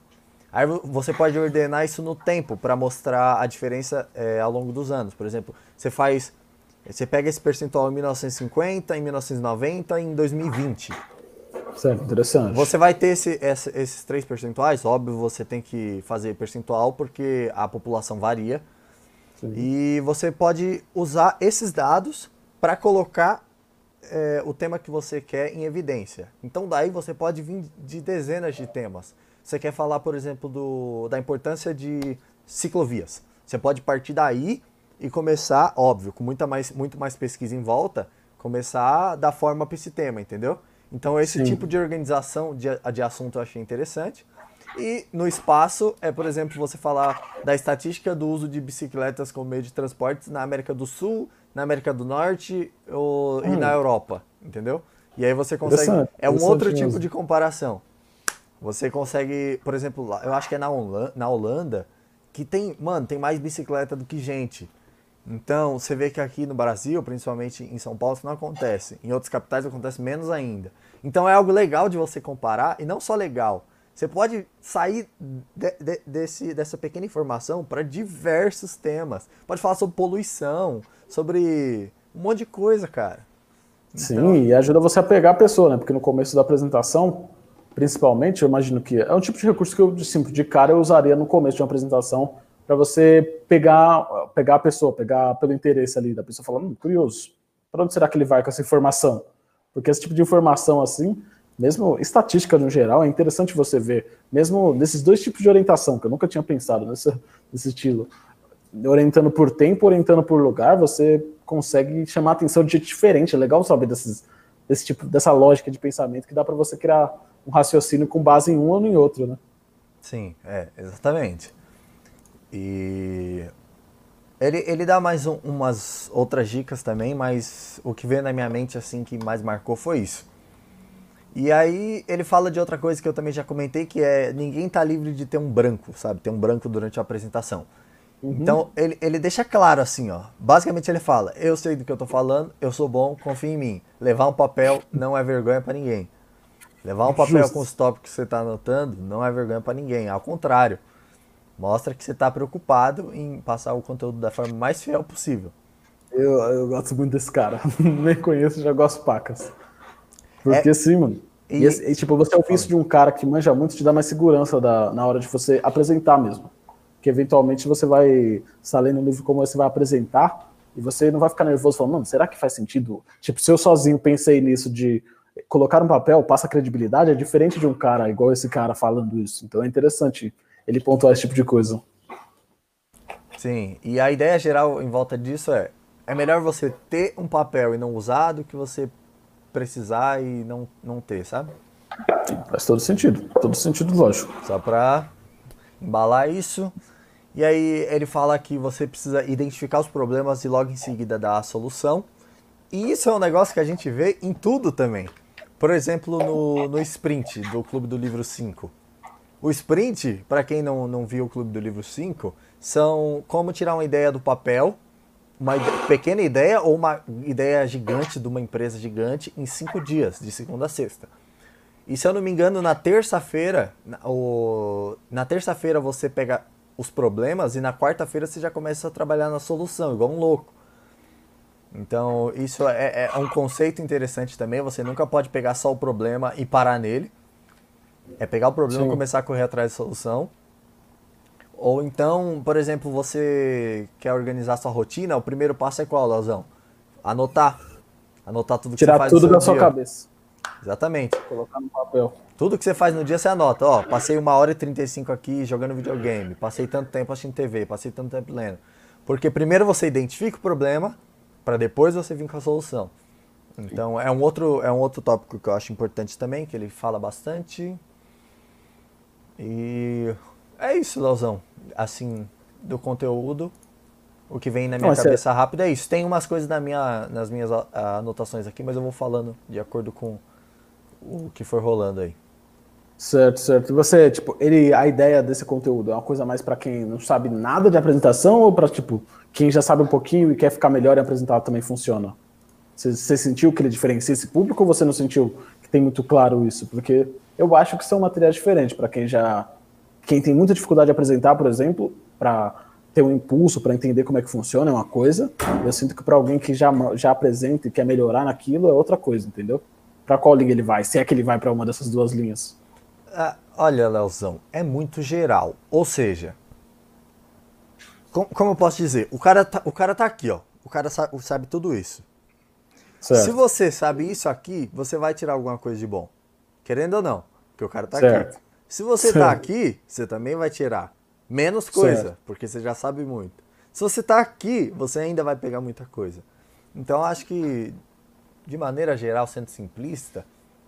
Aí você pode ordenar isso no tempo para mostrar a diferença é, ao longo dos anos. Por exemplo, você faz, você pega esse percentual em 1950, em 1990 e em 2020. Certo, interessante. Você vai ter esse, esse, esses três percentuais, óbvio, você tem que fazer percentual porque a população varia. Sim. E você pode usar esses dados para colocar é, o tema que você quer em evidência. Então daí você pode vir de dezenas de temas. Você quer falar, por exemplo, do, da importância de ciclovias. Você pode partir daí e começar, óbvio, com muita mais, muito mais pesquisa em volta, começar da forma para esse tema, entendeu? Então esse Sim. tipo de organização de, de assunto eu achei interessante. E no espaço é, por exemplo, você falar da estatística do uso de bicicletas como meio de transporte na América do Sul, na América do Norte ou, hum. e na Europa, entendeu? E aí você consegue. É um outro tipo tipo de comparação. Você consegue, por exemplo, eu acho que é na Holanda, na Holanda, que tem, mano, tem mais bicicleta do que gente. Então, você vê que aqui no Brasil, principalmente em São Paulo, isso não acontece. Em outras capitais acontece menos ainda. Então é algo legal de você comparar, e não só legal. Você pode sair de, de, desse, dessa pequena informação para diversos temas. Pode falar sobre poluição, sobre um monte de coisa, cara. Sim, então... e ajuda você a pegar a pessoa, né? Porque no começo da apresentação, principalmente, eu imagino que é um tipo de recurso que eu, de, de cara, eu usaria no começo de uma apresentação para você pegar, pegar a pessoa, pegar pelo interesse ali da pessoa, falando, hum, curioso, para onde será que ele vai com essa informação? Porque esse tipo de informação assim, mesmo estatística no geral, é interessante você ver, mesmo nesses dois tipos de orientação, que eu nunca tinha pensado nesse, nesse estilo, orientando por tempo, orientando por lugar, você consegue chamar a atenção de jeito diferente. É legal saber desses, desse tipo, dessa lógica de pensamento que dá para você criar um raciocínio com base em um ou em outro, né? Sim, é, exatamente. E ele, ele dá mais um, umas outras dicas também, mas o que veio na minha mente assim que mais marcou foi isso. E aí ele fala de outra coisa que eu também já comentei, que é ninguém tá livre de ter um branco, sabe? Ter um branco durante a apresentação. Uhum. Então ele, ele deixa claro assim, ó. Basicamente ele fala: eu sei do que eu tô falando, eu sou bom, confia em mim. Levar um papel não é vergonha para ninguém. Levar um papel Justo. com os tópicos que você tá anotando não é vergonha para ninguém. Ao contrário, Mostra que você está preocupado em passar o conteúdo da forma mais fiel possível. Eu, eu gosto muito desse cara. [laughs] Nem conheço, já gosto pacas. Porque é, sim, mano. E, e, e, tipo, você ouvir isso de um cara que manja muito, te dá mais segurança da, na hora de você apresentar mesmo. Que eventualmente você vai estar lendo um livro como você vai apresentar e você não vai ficar nervoso falando, mano, será que faz sentido? Tipo, se eu sozinho pensei nisso de colocar um papel, passa credibilidade, é diferente de um cara igual esse cara falando isso. Então é interessante ele pontuar esse tipo de coisa. Sim, e a ideia geral em volta disso é: é melhor você ter um papel e não usar do que você precisar e não, não ter, sabe? Sim, faz todo sentido, todo sentido lógico. Só pra embalar isso. E aí ele fala que você precisa identificar os problemas e logo em seguida dar a solução. E isso é um negócio que a gente vê em tudo também. Por exemplo, no, no sprint do Clube do Livro 5. O sprint, para quem não, não viu o Clube do Livro 5, são como tirar uma ideia do papel, uma pequena ideia ou uma ideia gigante de uma empresa gigante em cinco dias, de segunda a sexta. E se eu não me engano, na terça-feira, na terça-feira você pega os problemas e na quarta-feira você já começa a trabalhar na solução, igual um louco. Então, isso é, é um conceito interessante também. Você nunca pode pegar só o problema e parar nele. É pegar o problema Sim. e começar a correr atrás de solução. Ou então, por exemplo, você quer organizar sua rotina, o primeiro passo é qual, Leozão? Anotar. Anotar tudo que Tirar você faz tudo da sua cabeça. Exatamente. Colocar no papel. Tudo que você faz no dia você anota. Ó, passei uma hora e 35 aqui jogando videogame. Passei tanto tempo assistindo TV. Passei tanto tempo lendo. Porque primeiro você identifica o problema, para depois você vir com a solução. Então é um outro é um outro tópico que eu acho importante também, que ele fala bastante. E é isso, Leozão. Assim, do conteúdo, o que vem na minha cabeça rápida é isso. Tem umas coisas na minha, nas minhas anotações aqui, mas eu vou falando de acordo com o que for rolando aí. Certo, certo. Você, tipo, ele, a ideia desse conteúdo é uma coisa mais para quem não sabe nada de apresentação ou para tipo quem já sabe um pouquinho e quer ficar melhor em apresentar também funciona? Você, você sentiu que ele diferencia esse público ou você não sentiu que tem muito claro isso? Porque eu acho que são materiais diferentes para quem já. Quem tem muita dificuldade de apresentar, por exemplo, para ter um impulso, para entender como é que funciona, é uma coisa. Eu sinto que para alguém que já, já apresenta e quer melhorar naquilo, é outra coisa, entendeu? Para qual linha ele vai? Se é que ele vai para uma dessas duas linhas. Ah, olha, Leozão, é muito geral. Ou seja, como, como, eu posso dizer? O cara, tá, o cara tá aqui, ó. O cara sabe, sabe tudo isso. Certo. Se você sabe isso aqui, você vai tirar alguma coisa de bom. Querendo ou não, porque o cara tá certo. aqui. Se você tá certo. tá aqui, você também vai tirar menos coisa, certo. porque você já sabe muito. Se você tá aqui, você ainda vai pegar muita coisa. Então acho que de maneira geral, sendo simplista,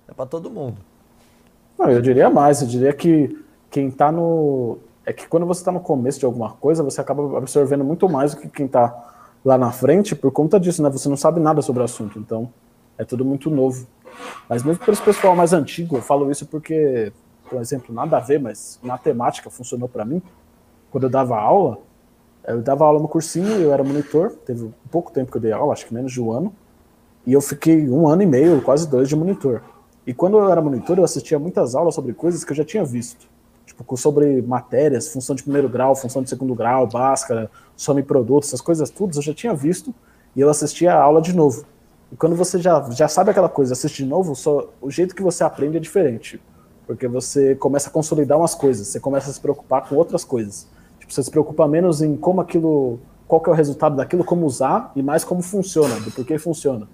é para todo mundo. Não, eu diria mais, eu diria que quem tá no é que quando você está no começo de alguma coisa, você acaba absorvendo muito mais do que quem está lá na frente por conta disso, né? Você não sabe nada sobre o assunto, então é tudo muito novo. Mas mesmo para esse pessoal mais antigo, eu falo isso porque, por exemplo, nada a ver, mas matemática funcionou para mim. Quando eu dava aula, eu dava aula no cursinho, eu era monitor, teve pouco tempo que eu dei aula, acho que menos de um ano, e eu fiquei um ano e meio, quase dois, de monitor. E quando eu era monitor, eu assistia muitas aulas sobre coisas que eu já tinha visto. Tipo, sobre matérias, função de primeiro grau, função de segundo grau, Bhaskara, some produtos, essas coisas tudo, eu já tinha visto, e eu assistia a aula de novo. E quando você já, já sabe aquela coisa, assiste de novo, só o jeito que você aprende é diferente. Porque você começa a consolidar umas coisas, você começa a se preocupar com outras coisas. Tipo, você se preocupa menos em como aquilo, qual que é o resultado daquilo, como usar, e mais como funciona, do porquê funciona.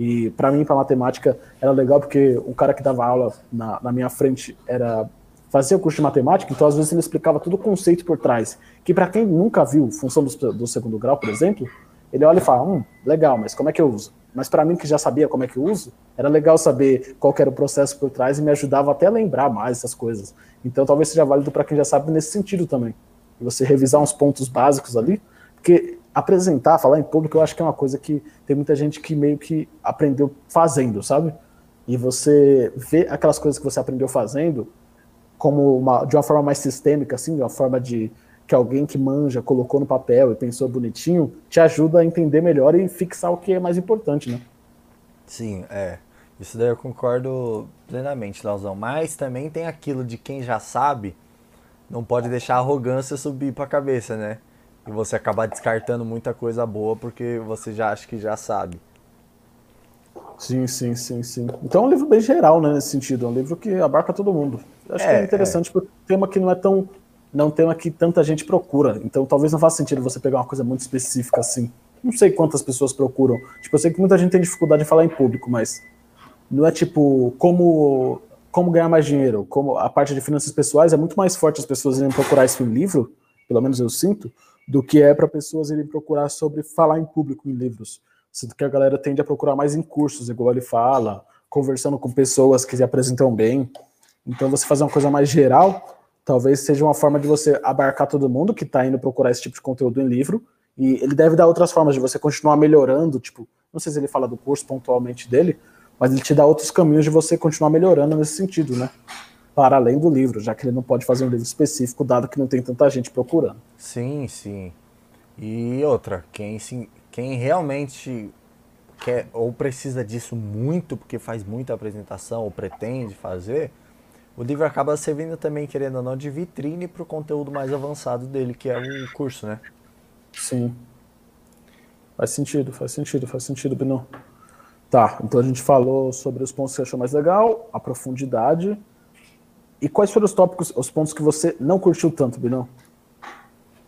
E para mim, para matemática, era legal porque o cara que dava aula na, na minha frente era fazia o curso de matemática, então às vezes ele explicava todo o conceito por trás. Que para quem nunca viu função do, do, segundo grau, por exemplo, ele olha e fala, hum, legal, mas como é que eu uso? Mas para mim que já sabia como é que eu uso, era legal saber qual era o processo por trás e me ajudava até a lembrar mais essas coisas. Então talvez seja válido para quem já sabe nesse sentido também. Você revisar uns pontos básicos ali, porque apresentar, falar em público, eu acho que é uma coisa que tem muita gente que meio que aprendeu fazendo, sabe? E você vê aquelas coisas que você aprendeu fazendo como uma, de uma forma mais sistêmica, assim, de uma forma de que alguém que manja colocou no papel e pensou bonitinho, te ajuda a entender melhor e fixar o que é mais importante, né? Sim, é. Isso daí eu concordo plenamente, Lauzão. Mas também tem aquilo de quem já sabe, não pode deixar a arrogância subir pra cabeça, né? E você acabar descartando muita coisa boa porque você já acha que já sabe. Sim, sim, sim, sim. Então é um livro bem geral, né, nesse sentido. É um livro que abarca todo mundo. Acho é, que é interessante é. porque é um tema que não é tão. Não é um tema que tanta gente procura. Então talvez não faça sentido você pegar uma coisa muito específica assim. Não sei quantas pessoas procuram. Tipo, eu sei que muita gente tem dificuldade de falar em público, mas não é tipo como como ganhar mais dinheiro, como a parte de finanças pessoais é muito mais forte as pessoas irem procurar isso em livro, pelo menos eu sinto, do que é para pessoas irem procurar sobre falar em público em livros. Sinto que a galera tende a procurar mais em cursos, igual ele fala, conversando com pessoas que se apresentam bem. Então, você fazer uma coisa mais geral, talvez seja uma forma de você abarcar todo mundo que está indo procurar esse tipo de conteúdo em livro. E ele deve dar outras formas de você continuar melhorando. Tipo, não sei se ele fala do curso pontualmente dele, mas ele te dá outros caminhos de você continuar melhorando nesse sentido, né? Para além do livro, já que ele não pode fazer um livro específico, dado que não tem tanta gente procurando. Sim, sim. E outra, quem, se, quem realmente quer ou precisa disso muito, porque faz muita apresentação ou pretende fazer, o livro acaba servindo também, querendo ou não, de vitrine para o conteúdo mais avançado dele, que é o curso, né? Sim. Faz sentido, faz sentido, faz sentido, Binão. Tá, então a gente falou sobre os pontos que você achou mais legal, a profundidade. E quais foram os tópicos, os pontos que você não curtiu tanto, Binão?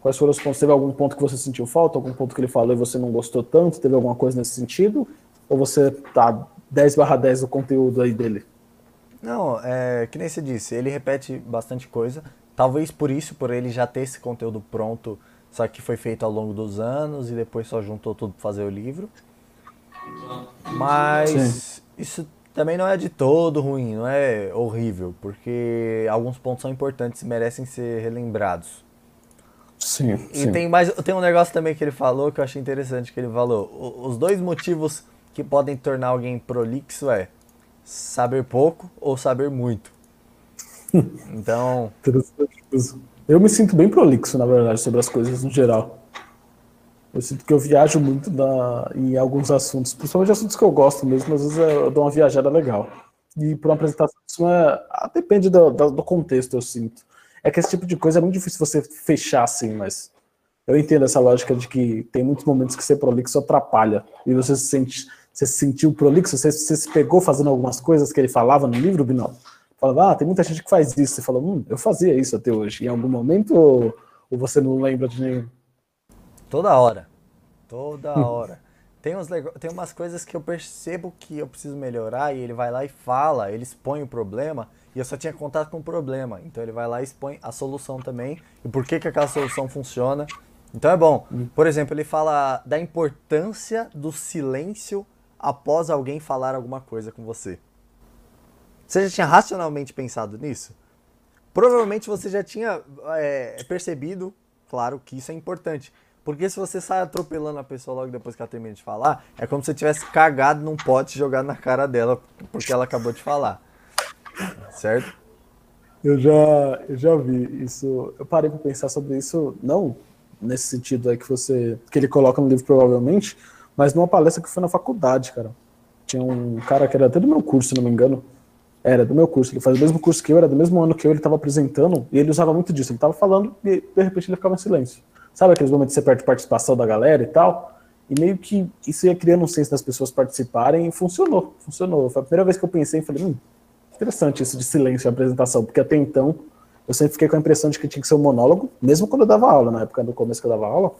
Quais foram os pontos? Teve algum ponto que você sentiu falta? Algum ponto que ele falou e você não gostou tanto? Teve alguma coisa nesse sentido? Ou você tá 10 barra 10 do conteúdo aí dele? Não, é que nem você disse, ele repete bastante coisa. Talvez por isso, por ele já ter esse conteúdo pronto, só que foi feito ao longo dos anos e depois só juntou tudo para fazer o livro. Mas Sim. isso também não é de todo ruim, não é horrível, porque alguns pontos são importantes e merecem ser relembrados. Sim, e sim. tem mais tem um negócio também que ele falou que eu achei interessante que ele falou. Os dois motivos que podem tornar alguém prolixo é saber pouco ou saber muito. [laughs] Então, eu me sinto bem prolixo, na verdade, sobre as coisas no geral. Eu sinto que eu viajo muito na, em alguns assuntos, principalmente assuntos que eu gosto mesmo, às vezes eu dou uma viajada legal. E para uma apresentação, isso é, ah, depende do, do contexto, eu sinto. É que esse tipo de coisa é muito difícil você fechar assim, mas eu entendo essa lógica de que tem muitos momentos que ser prolixo atrapalha. E você se sente, você se sentiu prolixo, você, você se pegou fazendo algumas coisas que ele falava no livro, Binal? Falava, ah, tem muita gente que faz isso. Você falou, hum, eu fazia isso até hoje. Em algum momento, ou, ou você não lembra de nenhum? Toda hora. Toda hora. Tem, uns, tem umas coisas que eu percebo que eu preciso melhorar e ele vai lá e fala, ele expõe o problema e eu só tinha contato com o problema. Então ele vai lá e expõe a solução também e por que, que aquela solução funciona. Então é bom. Hum. Por exemplo, ele fala da importância do silêncio após alguém falar alguma coisa com você. Você já tinha racionalmente pensado nisso? Provavelmente você já tinha é, percebido, claro, que isso é importante. Porque se você sai atropelando a pessoa logo depois que ela termina de falar, é como se você tivesse cagado num pote e jogado na cara dela porque ela acabou de falar. Certo? Eu já, eu já vi isso. Eu parei para pensar sobre isso, não nesse sentido aí que você que ele coloca no livro provavelmente, mas numa palestra que foi na faculdade, cara. Tinha um cara que era até do meu curso, se não me engano. Era do meu curso, ele fazia o mesmo curso que eu, era do mesmo ano que eu, ele estava apresentando, e ele usava muito disso. Ele estava falando e de repente ele ficava em silêncio. Sabe aqueles momentos que você perde participação da galera e tal? E meio que isso ia criando um senso das pessoas participarem e funcionou. Funcionou. Foi a primeira vez que eu pensei e falei, hum, interessante isso de silêncio em apresentação, porque até então eu sempre fiquei com a impressão de que tinha que ser um monólogo, mesmo quando eu dava aula, na época do começo que eu dava aula,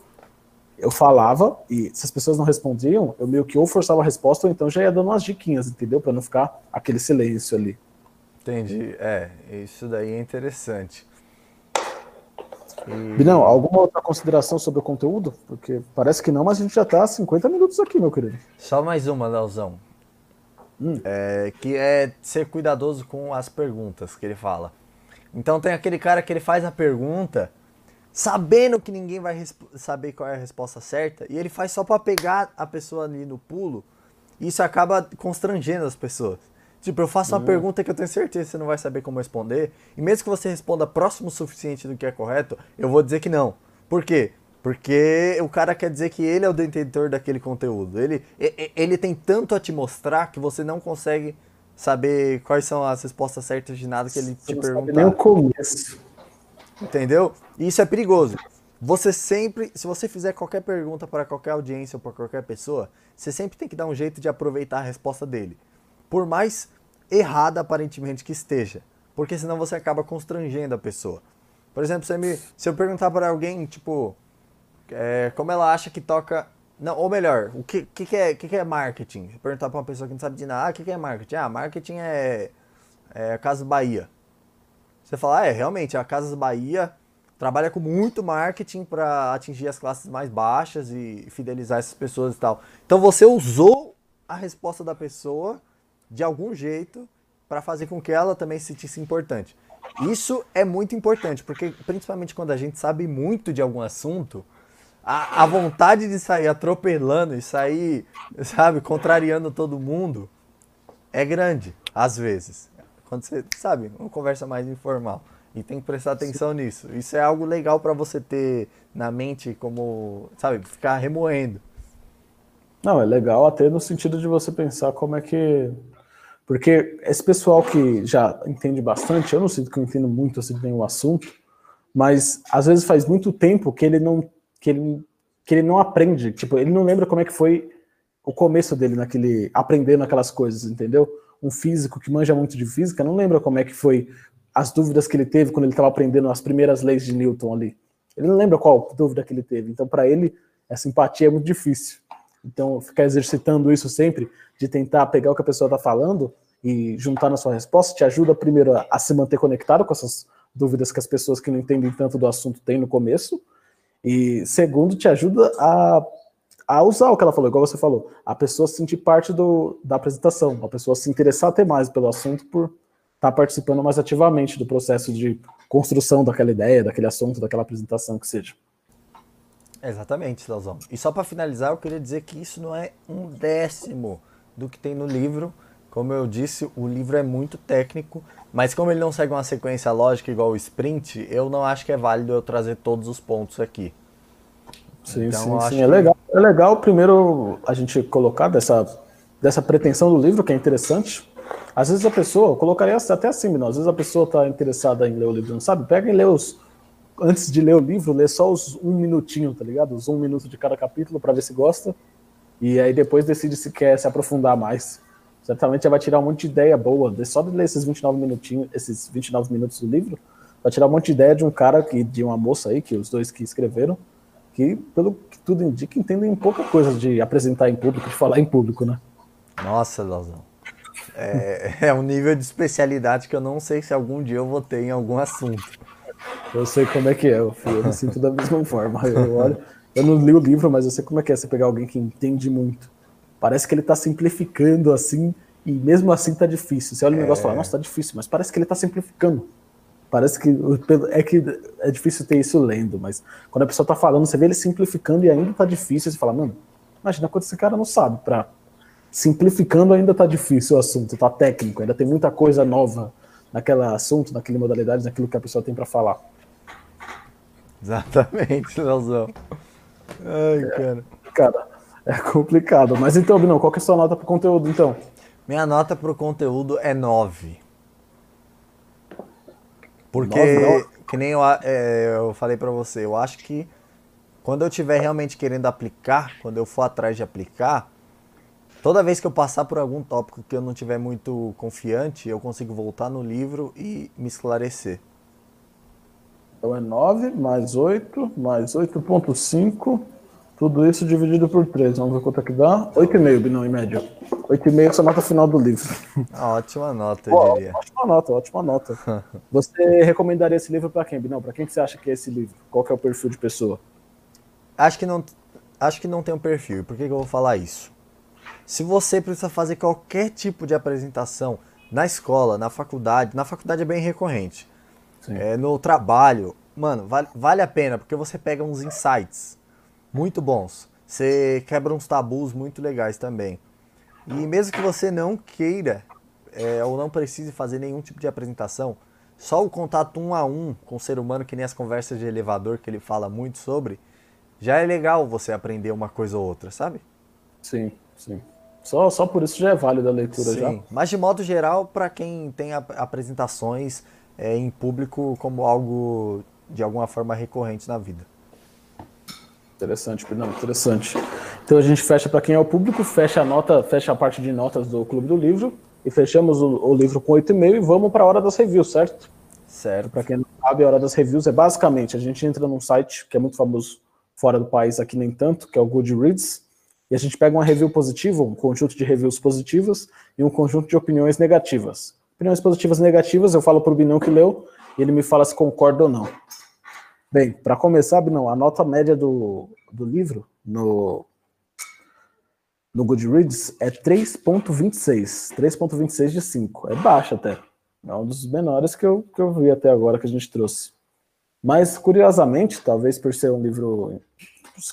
eu falava e se as pessoas não respondiam, eu meio que ou forçava a resposta ou então já ia dando umas diquinhas, entendeu? Para não ficar aquele silêncio ali. Entendi. É, isso daí é interessante. E... Binão, alguma outra consideração sobre o conteúdo? Porque parece que não, mas a gente já está há 50 minutos aqui, meu querido. Só mais uma, Leozão. Hum. É, que é ser cuidadoso com as perguntas que ele fala. Então tem aquele cara que ele faz a pergunta sabendo que ninguém vai saber qual é a resposta certa e ele faz só para pegar a pessoa ali no pulo. E isso acaba constrangendo as pessoas. Tipo, eu faço uma uhum. pergunta que eu tenho certeza que você não vai saber como responder, e mesmo que você responda próximo o suficiente do que é correto, eu vou dizer que não. Por quê? Porque o cara quer dizer que ele é o detentor daquele conteúdo. Ele, ele tem tanto a te mostrar que você não consegue saber quais são as respostas certas de nada que ele você te perguntar. Nem o começo. Entendeu? E isso é perigoso. Você sempre, se você fizer qualquer pergunta para qualquer audiência ou para qualquer pessoa, você sempre tem que dar um jeito de aproveitar a resposta dele por mais errada aparentemente que esteja, porque senão você acaba constrangendo a pessoa. Por exemplo, se, me, se eu perguntar para alguém, tipo, é, como ela acha que toca. Não, ou melhor, o que, que, que, é, que, que é marketing? Perguntar para uma pessoa que não sabe de nada, ah, o que, que é marketing? Ah, marketing é, é Casas Bahia. Você fala, ah, é, realmente, a Casas Bahia trabalha com muito marketing para atingir as classes mais baixas e fidelizar essas pessoas e tal. Então você usou a resposta da pessoa de algum jeito para fazer com que ela também se sentisse importante. Isso é muito importante, porque principalmente quando a gente sabe muito de algum assunto, a, a vontade de sair atropelando e sair, sabe, contrariando todo mundo é grande, às vezes. Quando você, sabe, uma conversa mais informal. E tem que prestar atenção Sim. nisso. Isso é algo legal para você ter na mente como, sabe, ficar remoendo. Não, é legal até no sentido de você pensar como é que porque esse pessoal que já entende bastante, eu não sinto que eu entendo muito assim o assunto, mas às vezes faz muito tempo que ele não que ele, que ele não aprende, tipo, ele não lembra como é que foi o começo dele naquele aprendendo aquelas coisas, entendeu? Um físico que manja muito de física não lembra como é que foi as dúvidas que ele teve quando ele estava aprendendo as primeiras leis de Newton ali. Ele não lembra qual dúvida que ele teve. Então, para ele, essa empatia é muito difícil. Então, ficar exercitando isso sempre, de tentar pegar o que a pessoa está falando e juntar na sua resposta, te ajuda primeiro a, se manter conectado com essas dúvidas que as pessoas que não entendem tanto do assunto têm no começo. E segundo, te ajuda a, a usar o que ela falou, igual você falou, a pessoa se sentir parte do, da apresentação, a pessoa se interessar até mais pelo assunto por estar tá participando mais ativamente do processo de construção daquela ideia, daquele assunto, daquela apresentação que seja. Exatamente, Leozão. E só para finalizar, eu queria dizer que isso não é um décimo do que tem no livro. Como eu disse, o livro é muito técnico, mas como ele não segue uma sequência lógica igual o sprint, eu não acho que é válido eu trazer todos os pontos aqui. Sim, então, sim, sim. Que... É, legal, é legal primeiro a gente colocar dessa, dessa pretensão do livro, que é interessante. Às vezes a pessoa, eu colocaria até assim, não, às vezes a pessoa está interessada em ler o livro, não sabe? Pega e lê os, antes de ler o livro, lê só os um minutinho, tá ligado? Os um minuto de cada capítulo para ver se gosta. E aí depois decide se quer se aprofundar mais. Certamente já vai tirar um monte de ideia boa. Só de ler esses 29 minutinhos, esses 29 minutos do livro, vai tirar um monte de ideia de um cara que, de uma moça aí, que os dois que escreveram, que, pelo que tudo indica, entendem pouca coisa de apresentar em público, de falar em público, né? Nossa, Lauzão. É, [laughs] é um nível de especialidade que eu não sei se algum dia eu vou ter em algum assunto. Eu sei como é que é, eu, eu me sinto da mesma forma. Eu, olho, eu não li o livro, mas eu sei como é que é você pegar alguém que entende muito. Parece que ele está simplificando assim, e mesmo assim tá difícil. Você olha o negócio e fala, é. nossa, tá difícil, mas parece que ele está simplificando. Parece que é que é difícil ter isso lendo, mas quando a pessoa está falando, você vê ele simplificando e ainda tá difícil, você fala, mano, imagina quando esse cara não sabe para simplificando ainda tá difícil o assunto, tá técnico, ainda tem muita coisa nova naquele assunto, naquele modalidade, naquilo que a pessoa tem para falar. Exatamente, Leozão. Ai, é, cara. Cara, é complicado. Mas então, Binão, qual que é a sua nota pro conteúdo, então? Minha nota pro conteúdo é 9. Porque, 9, que nem eu, é, eu falei para você, eu acho que quando eu estiver realmente querendo aplicar, quando eu for atrás de aplicar, toda vez que eu passar por algum tópico que eu não tiver muito confiante, eu consigo voltar no livro e me esclarecer. Então é 9 mais 8 mais 8.5 tudo isso dividido por 3. Vamos ver quanto é que dá. 8,5, Binão, em média. 8,5 é essa nota final do livro. [laughs] Ah, ótima nota, eu diria. Ótima nota, ótima nota. [laughs] Você recomendaria esse livro para quem, Binão? Para quem que você acha que é esse livro? Qual que é o perfil de pessoa? Acho que não, acho que não tem um perfil. Por que, que eu vou falar isso? Se você precisa fazer qualquer tipo de apresentação na escola, na faculdade, na faculdade é bem recorrente. É, no trabalho, mano, vale, vale a pena, porque você pega uns insights muito bons. Você quebra uns tabus muito legais também. E mesmo que você não queira é, ou não precise fazer nenhum tipo de apresentação, só o contato um a um com o ser humano, que nem as conversas de elevador que ele fala muito sobre, já é legal você aprender uma coisa ou outra, sabe? Sim, sim. Só, só por isso já é válido a leitura sim. já. Mas de modo geral, para quem tem ap apresentações é, em público como algo de alguma forma recorrente na vida. Interessante, não, interessante. Então a gente fecha para quem é o público, fecha a nota, fecha a parte de notas do Clube do Livro e fechamos o, o livro com 8,5 e vamos para a hora das reviews, certo? Certo. Para quem não sabe, a hora das reviews é basicamente a gente entra num site que é muito famoso fora do país, aqui nem tanto, que é o Goodreads, e a gente pega uma review positiva, um conjunto de reviews positivas e um conjunto de opiniões negativas. Opiniões positivas e negativas, eu falo para o Binão que leu e ele me fala se concorda ou não. Bem, para começar, não, a nota média do, do livro no, no Goodreads é 3.26, 3.26 de 5. É baixo até. É um dos menores que eu, que eu vi até agora que a gente trouxe. Mas, curiosamente, talvez por ser um livro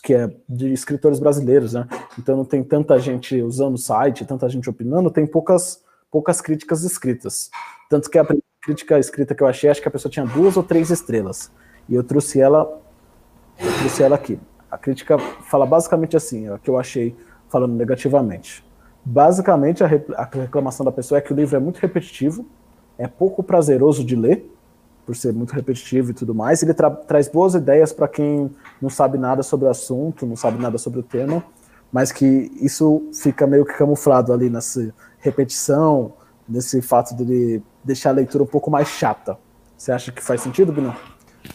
que é de escritores brasileiros, né? Então não tem tanta gente usando o site, tanta gente opinando, tem poucas, poucas críticas escritas. Tanto que a crítica escrita que eu achei, acho que a pessoa tinha duas ou três estrelas. E eu trouxe ela, eu trouxe ela aqui. A crítica fala basicamente assim, é o que eu achei falando negativamente. Basicamente, a, reclamação da pessoa é que o livro é muito repetitivo, é pouco prazeroso de ler, por ser muito repetitivo e tudo mais. Ele tra traz boas ideias para quem não sabe nada sobre o assunto, não sabe nada sobre o tema, mas que isso fica meio que camuflado ali nessa repetição, nesse fato de deixar a leitura um pouco mais chata. Você acha que faz sentido, Bruno?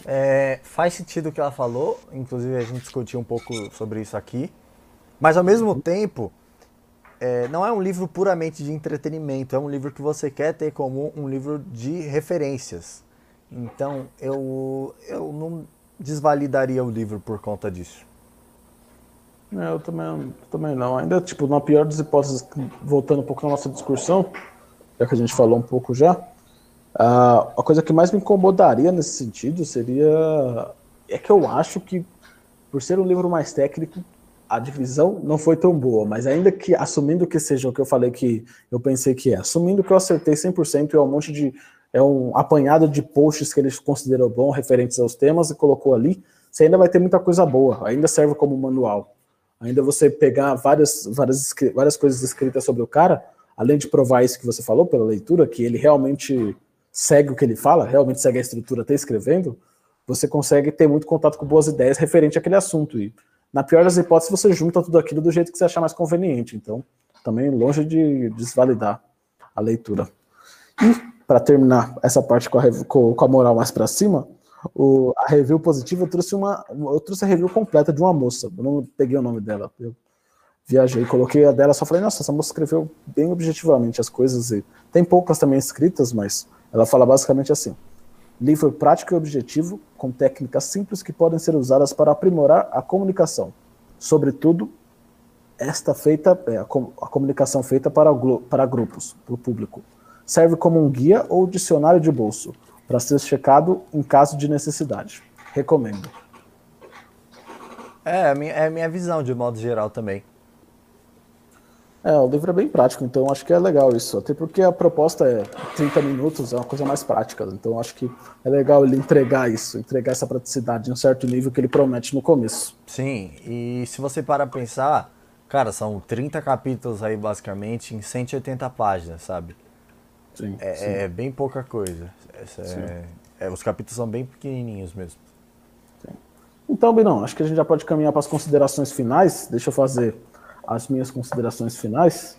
É, faz sentido o que ela falou, inclusive a gente discutiu um pouco sobre isso aqui, mas ao mesmo tempo, é, não é um livro puramente de entretenimento, é um livro que você quer ter como um livro de referências. Então eu, eu não desvalidaria o livro por conta disso. É, eu também, também não. Ainda, tipo, na pior das hipóteses, voltando um pouco na nossa discussão, já que a gente falou um pouco já, Uh, a coisa que mais me incomodaria nesse sentido seria. É que eu acho que, por ser um livro mais técnico, a divisão não foi tão boa, mas ainda que, assumindo que seja o que eu falei que eu pensei que é, assumindo que eu acertei 100% e é um monte de. É um apanhado de posts que eles consideram bom, referentes aos temas, e colocou ali, você ainda vai ter muita coisa boa, ainda serve como manual. Ainda você pegar várias, várias, várias coisas escritas sobre o cara, além de provar isso que você falou pela leitura, que ele realmente segue o que ele fala, realmente segue a estrutura, está escrevendo, você consegue ter muito contato com boas ideias referente àquele assunto. E, na pior das hipóteses, você junta tudo aquilo do jeito que você achar mais conveniente. Então, também longe de desvalidar a leitura. E, para terminar essa parte com a, com a moral mais para cima, o, a review positiva eu trouxe uma. Eu trouxe a review completa de uma moça. Eu não peguei o nome dela. Eu viajei, coloquei a dela, só falei, nossa, essa moça escreveu bem objetivamente as coisas. E tem poucas também escritas, mas ela fala basicamente assim: livro prático e objetivo, com técnicas simples que podem ser usadas para aprimorar a comunicação. Sobretudo, esta feita é a, comunicação feita para, para grupos, para o público. Serve como um guia ou dicionário de bolso, para ser checado em caso de necessidade. Recomendo. É, a minha, é a minha visão de modo geral também. É, o livro é bem prático, então acho que é legal isso. Até porque a proposta é 30 minutos, é uma coisa mais prática. Então acho que é legal ele entregar isso, entregar essa praticidade em um certo nível que ele promete no começo. Sim, e se você para pensar, cara, são 30 capítulos aí basicamente em 180 páginas, sabe? Sim. É, sim. é bem pouca coisa. É, é, os capítulos são bem pequenininhos mesmo. Sim. Então, Binão, acho que a gente já pode caminhar para as considerações finais. Deixa eu fazer as minhas considerações finais.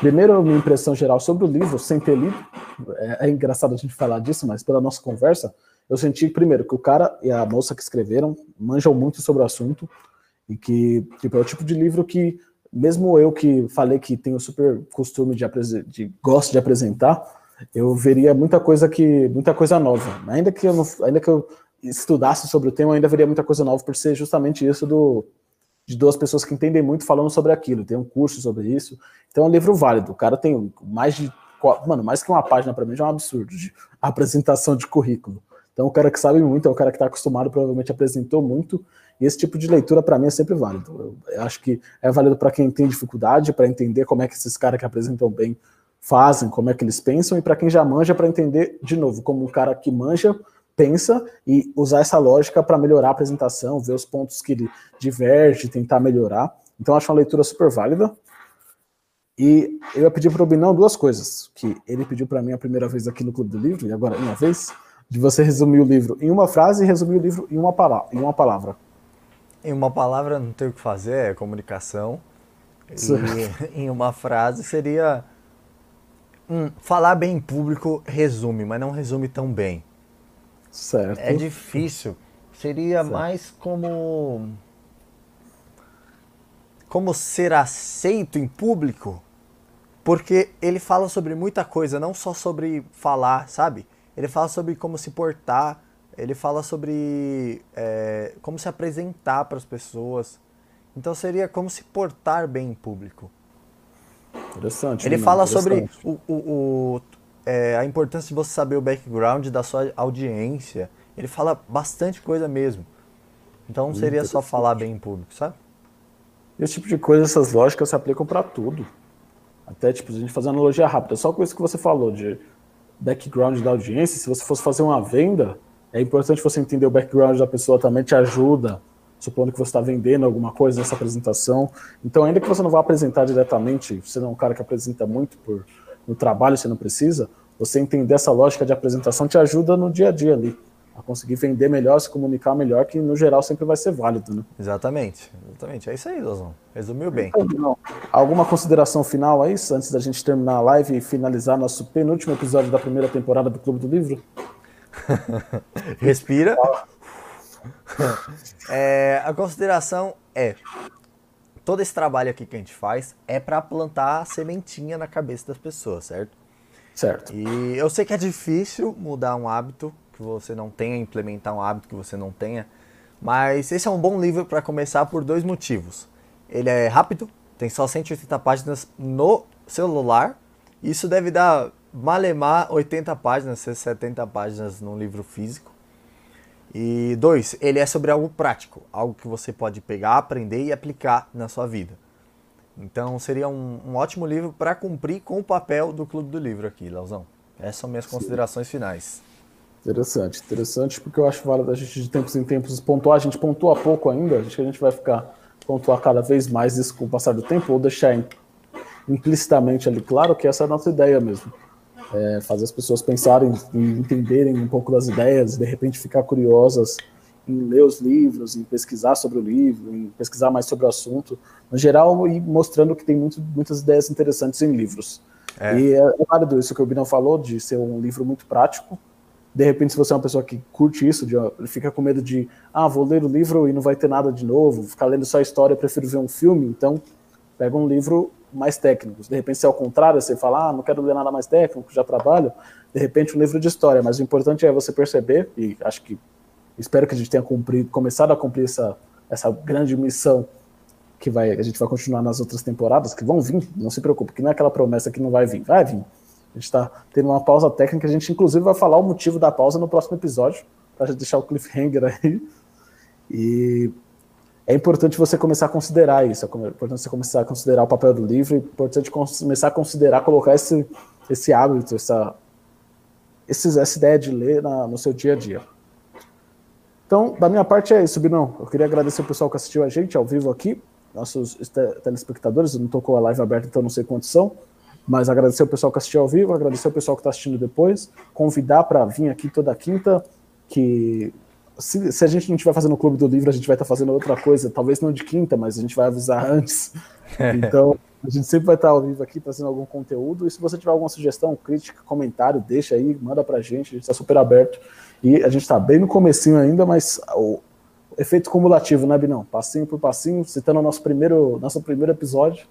Primeiro, minha impressão geral sobre o livro, sem ter lido. É, é, engraçado a gente falar disso, mas pela nossa conversa, eu senti, primeiro, que o cara e a moça que escreveram manjam muito sobre o assunto e que tipo, é o tipo de livro que, mesmo eu que falei que tenho super costume de, de gosto de apresentar, eu veria muita coisa que muita coisa nova. Ainda que eu não, ainda que eu estudasse sobre o tema, eu ainda veria muita coisa nova por ser justamente isso do de duas pessoas que entendem muito falando sobre aquilo. Tem um curso sobre isso. Então é um livro válido. O cara tem mais de mano, mais que uma página para mim já é um absurdo de [laughs] apresentação de currículo. Então o cara que sabe muito, é o cara que está acostumado, provavelmente apresentou muito. E esse tipo de leitura para mim é sempre válido. Eu, eu acho que é válido para quem tem dificuldade, para entender como é que esses caras que apresentam bem fazem, como é que eles pensam, e para quem já manja, para entender, de novo, como um cara que manja pensa e usar essa lógica para melhorar a apresentação, ver os pontos que ele diverge, tentar melhorar. Então, acho uma leitura super válida. E eu ia pedir para o Binão duas coisas, que ele pediu para mim a primeira vez aqui no Clube do Livro, e agora minha vez, de você resumir o livro em uma frase e resumir o livro em uma, palavra, em uma palavra. Em uma palavra não tem o que fazer, é comunicação. E [laughs] em uma frase seria hum, falar bem em público resume, mas não resume tão bem. Certo. É difícil. Seria certo. mais como. Como ser aceito em público, porque ele fala sobre muita coisa, não só sobre falar, sabe? Ele fala sobre como se portar, ele fala sobre é, como se apresentar para as pessoas. Então seria como se portar bem em público. Interessante. Ele fala sobre o, o, o, é, a importância de você saber o background da sua audiência. Ele fala bastante coisa mesmo. Então não seria só falar bem em público, sabe? Esse tipo de coisa, essas lógicas se aplicam para tudo. Até, tipo, a gente fazer analogia rápida. Só com isso que você falou de background da audiência, se você fosse fazer uma venda, é importante você entender o background da pessoa também, te ajuda, supondo que você está vendendo alguma coisa nessa apresentação. Então, ainda que você não vá apresentar diretamente, você não é um cara que apresenta muito por no trabalho você não precisa, você entender essa lógica de apresentação te ajuda no dia a dia ali, a conseguir vender melhor, se comunicar melhor, que no geral sempre vai ser válido, né? Exatamente, exatamente. É isso aí, Lozão. Resumiu bem. Então, alguma consideração final aí, antes da gente terminar a live e finalizar nosso penúltimo episódio da primeira temporada do Clube do Livro? [laughs] Respira. [laughs] é, a consideração é todo esse trabalho aqui que a gente faz é para plantar a sementinha na cabeça das pessoas, certo? Certo. E eu sei que é difícil mudar um hábito que você não tenha, implementar um hábito que você não tenha, mas esse é um bom livro para começar por dois motivos. Ele é rápido, tem só 180 páginas no celular, isso deve dar malemar 80 páginas, 70 páginas num livro físico. E dois, ele é sobre algo prático, algo que você pode pegar, aprender e aplicar na sua vida. Então seria um, um ótimo livro para cumprir com o papel do Clube do Livro aqui, Leozão. Essas são minhas considerações finais. Interessante, interessante, porque eu acho válido a gente de tempos em tempos pontuar. A gente pontua pouco ainda, acho que a gente vai ficar pontuar cada vez mais isso com o passar do tempo, ou deixar implicitamente ali claro que essa é a nossa ideia mesmo é, fazer as pessoas pensarem e entenderem um pouco das ideias, de repente ficar curiosas em ler os livros, em pesquisar sobre o livro, em pesquisar mais sobre o assunto, no geral, e mostrando que tem muito, muitas ideias interessantes em livros. É. E é, é válido isso que o Binão falou, de ser um livro muito prático. De repente, se você é uma pessoa que curte isso, de, fica com medo de, ah, vou ler o livro e não vai ter nada de novo, ficar lendo só a história, prefiro ver um filme, então pega um livro mais técnicos. De repente, se é ao contrário, você fala, ah, não quero ler nada mais técnico, já trabalho. De repente, um livro de história. Mas o importante é você perceber, e acho que espero que a gente tenha cumprido, começado a cumprir essa, essa grande missão que vai, a gente vai continuar nas outras temporadas, que vão vir, não se preocupe, que não é aquela promessa que não vai vir, vai vir. A gente está tendo uma pausa técnica, a gente inclusive vai falar o motivo da pausa no próximo episódio, para deixar o cliffhanger aí. E é importante você começar a considerar isso, é importante você começar a considerar o papel do livro, é importante começar a considerar, colocar esse, esse hábito, essa, essa ideia de ler na, no seu dia a dia. Então, da minha parte é isso, Binão. Eu queria agradecer o pessoal que assistiu a gente ao vivo aqui, nossos telespectadores, eu não estou com a live aberta, então não sei quantos são, mas agradecer o pessoal que assistiu ao vivo, agradecer o pessoal que está assistindo depois, convidar para vir aqui toda quinta, que se, se, a gente não estiver fazendo o Clube do Livro, a gente vai estar fazendo outra coisa, talvez não de quinta, mas a gente vai avisar [laughs] antes. Então, a gente sempre vai estar ao vivo aqui trazendo algum conteúdo. E se você tiver alguma sugestão, crítica, comentário, deixa aí, manda pra gente, a gente está super aberto. E a gente está bem no comecinho ainda, mas o efeito cumulativo, né, Binão? Passinho por passinho, citando o nosso primeiro, nosso primeiro episódio,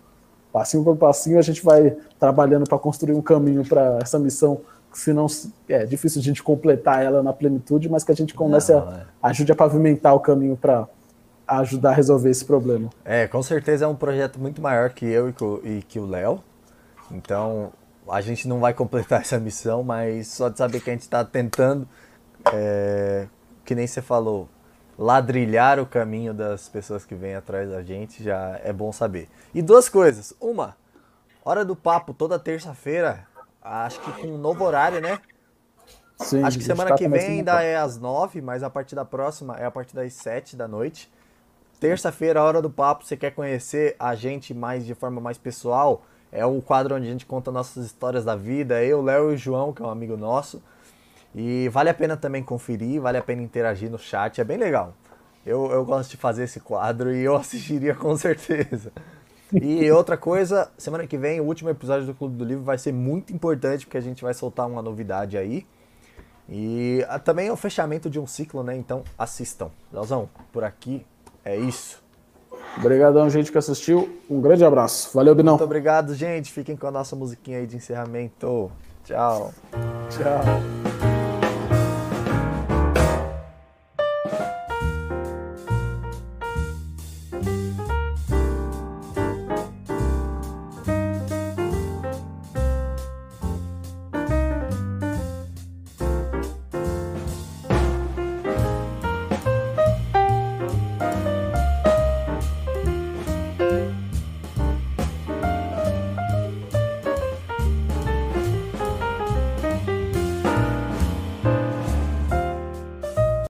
passinho por passinho, a gente vai trabalhando para construir um caminho para essa missão se não é difícil a gente completar ela na plenitude, mas que a gente comece não, a é. ajude a pavimentar o caminho para ajudar a resolver esse problema. É, com certeza é um projeto muito maior que eu e que o Léo. Então, a gente não vai completar [laughs] essa missão, mas só de saber que a gente está tentando, é, que nem você falou, ladrilhar o caminho das pessoas que vêm atrás da gente já é bom saber. E duas coisas. Uma, hora do papo toda terça-feira Acho que com um novo horário, né? Sim, Acho que semana tá que vem ainda é às nove, mas a partir da próxima é a partir das sete da noite. Terça-feira, hora do papo, você quer conhecer a gente mais de forma mais pessoal? É um quadro onde a gente conta nossas histórias da vida. Eu, Léo e o João, que é um amigo nosso. E vale a pena também conferir, vale a pena interagir no chat, é bem legal. Eu, eu gosto de fazer esse quadro e eu [laughs] assistiria com certeza. E outra coisa, semana que vem, o último episódio do Clube do Livro vai ser muito importante, porque a gente vai soltar uma novidade aí. E ah, também é o fechamento de um ciclo, né? Então assistam. Leozão, por aqui é isso. Obrigadão, gente que assistiu. Um grande abraço. Valeu, Binão. Muito obrigado, gente. Fiquem com a nossa musiquinha aí de encerramento. Tchau. Tchau.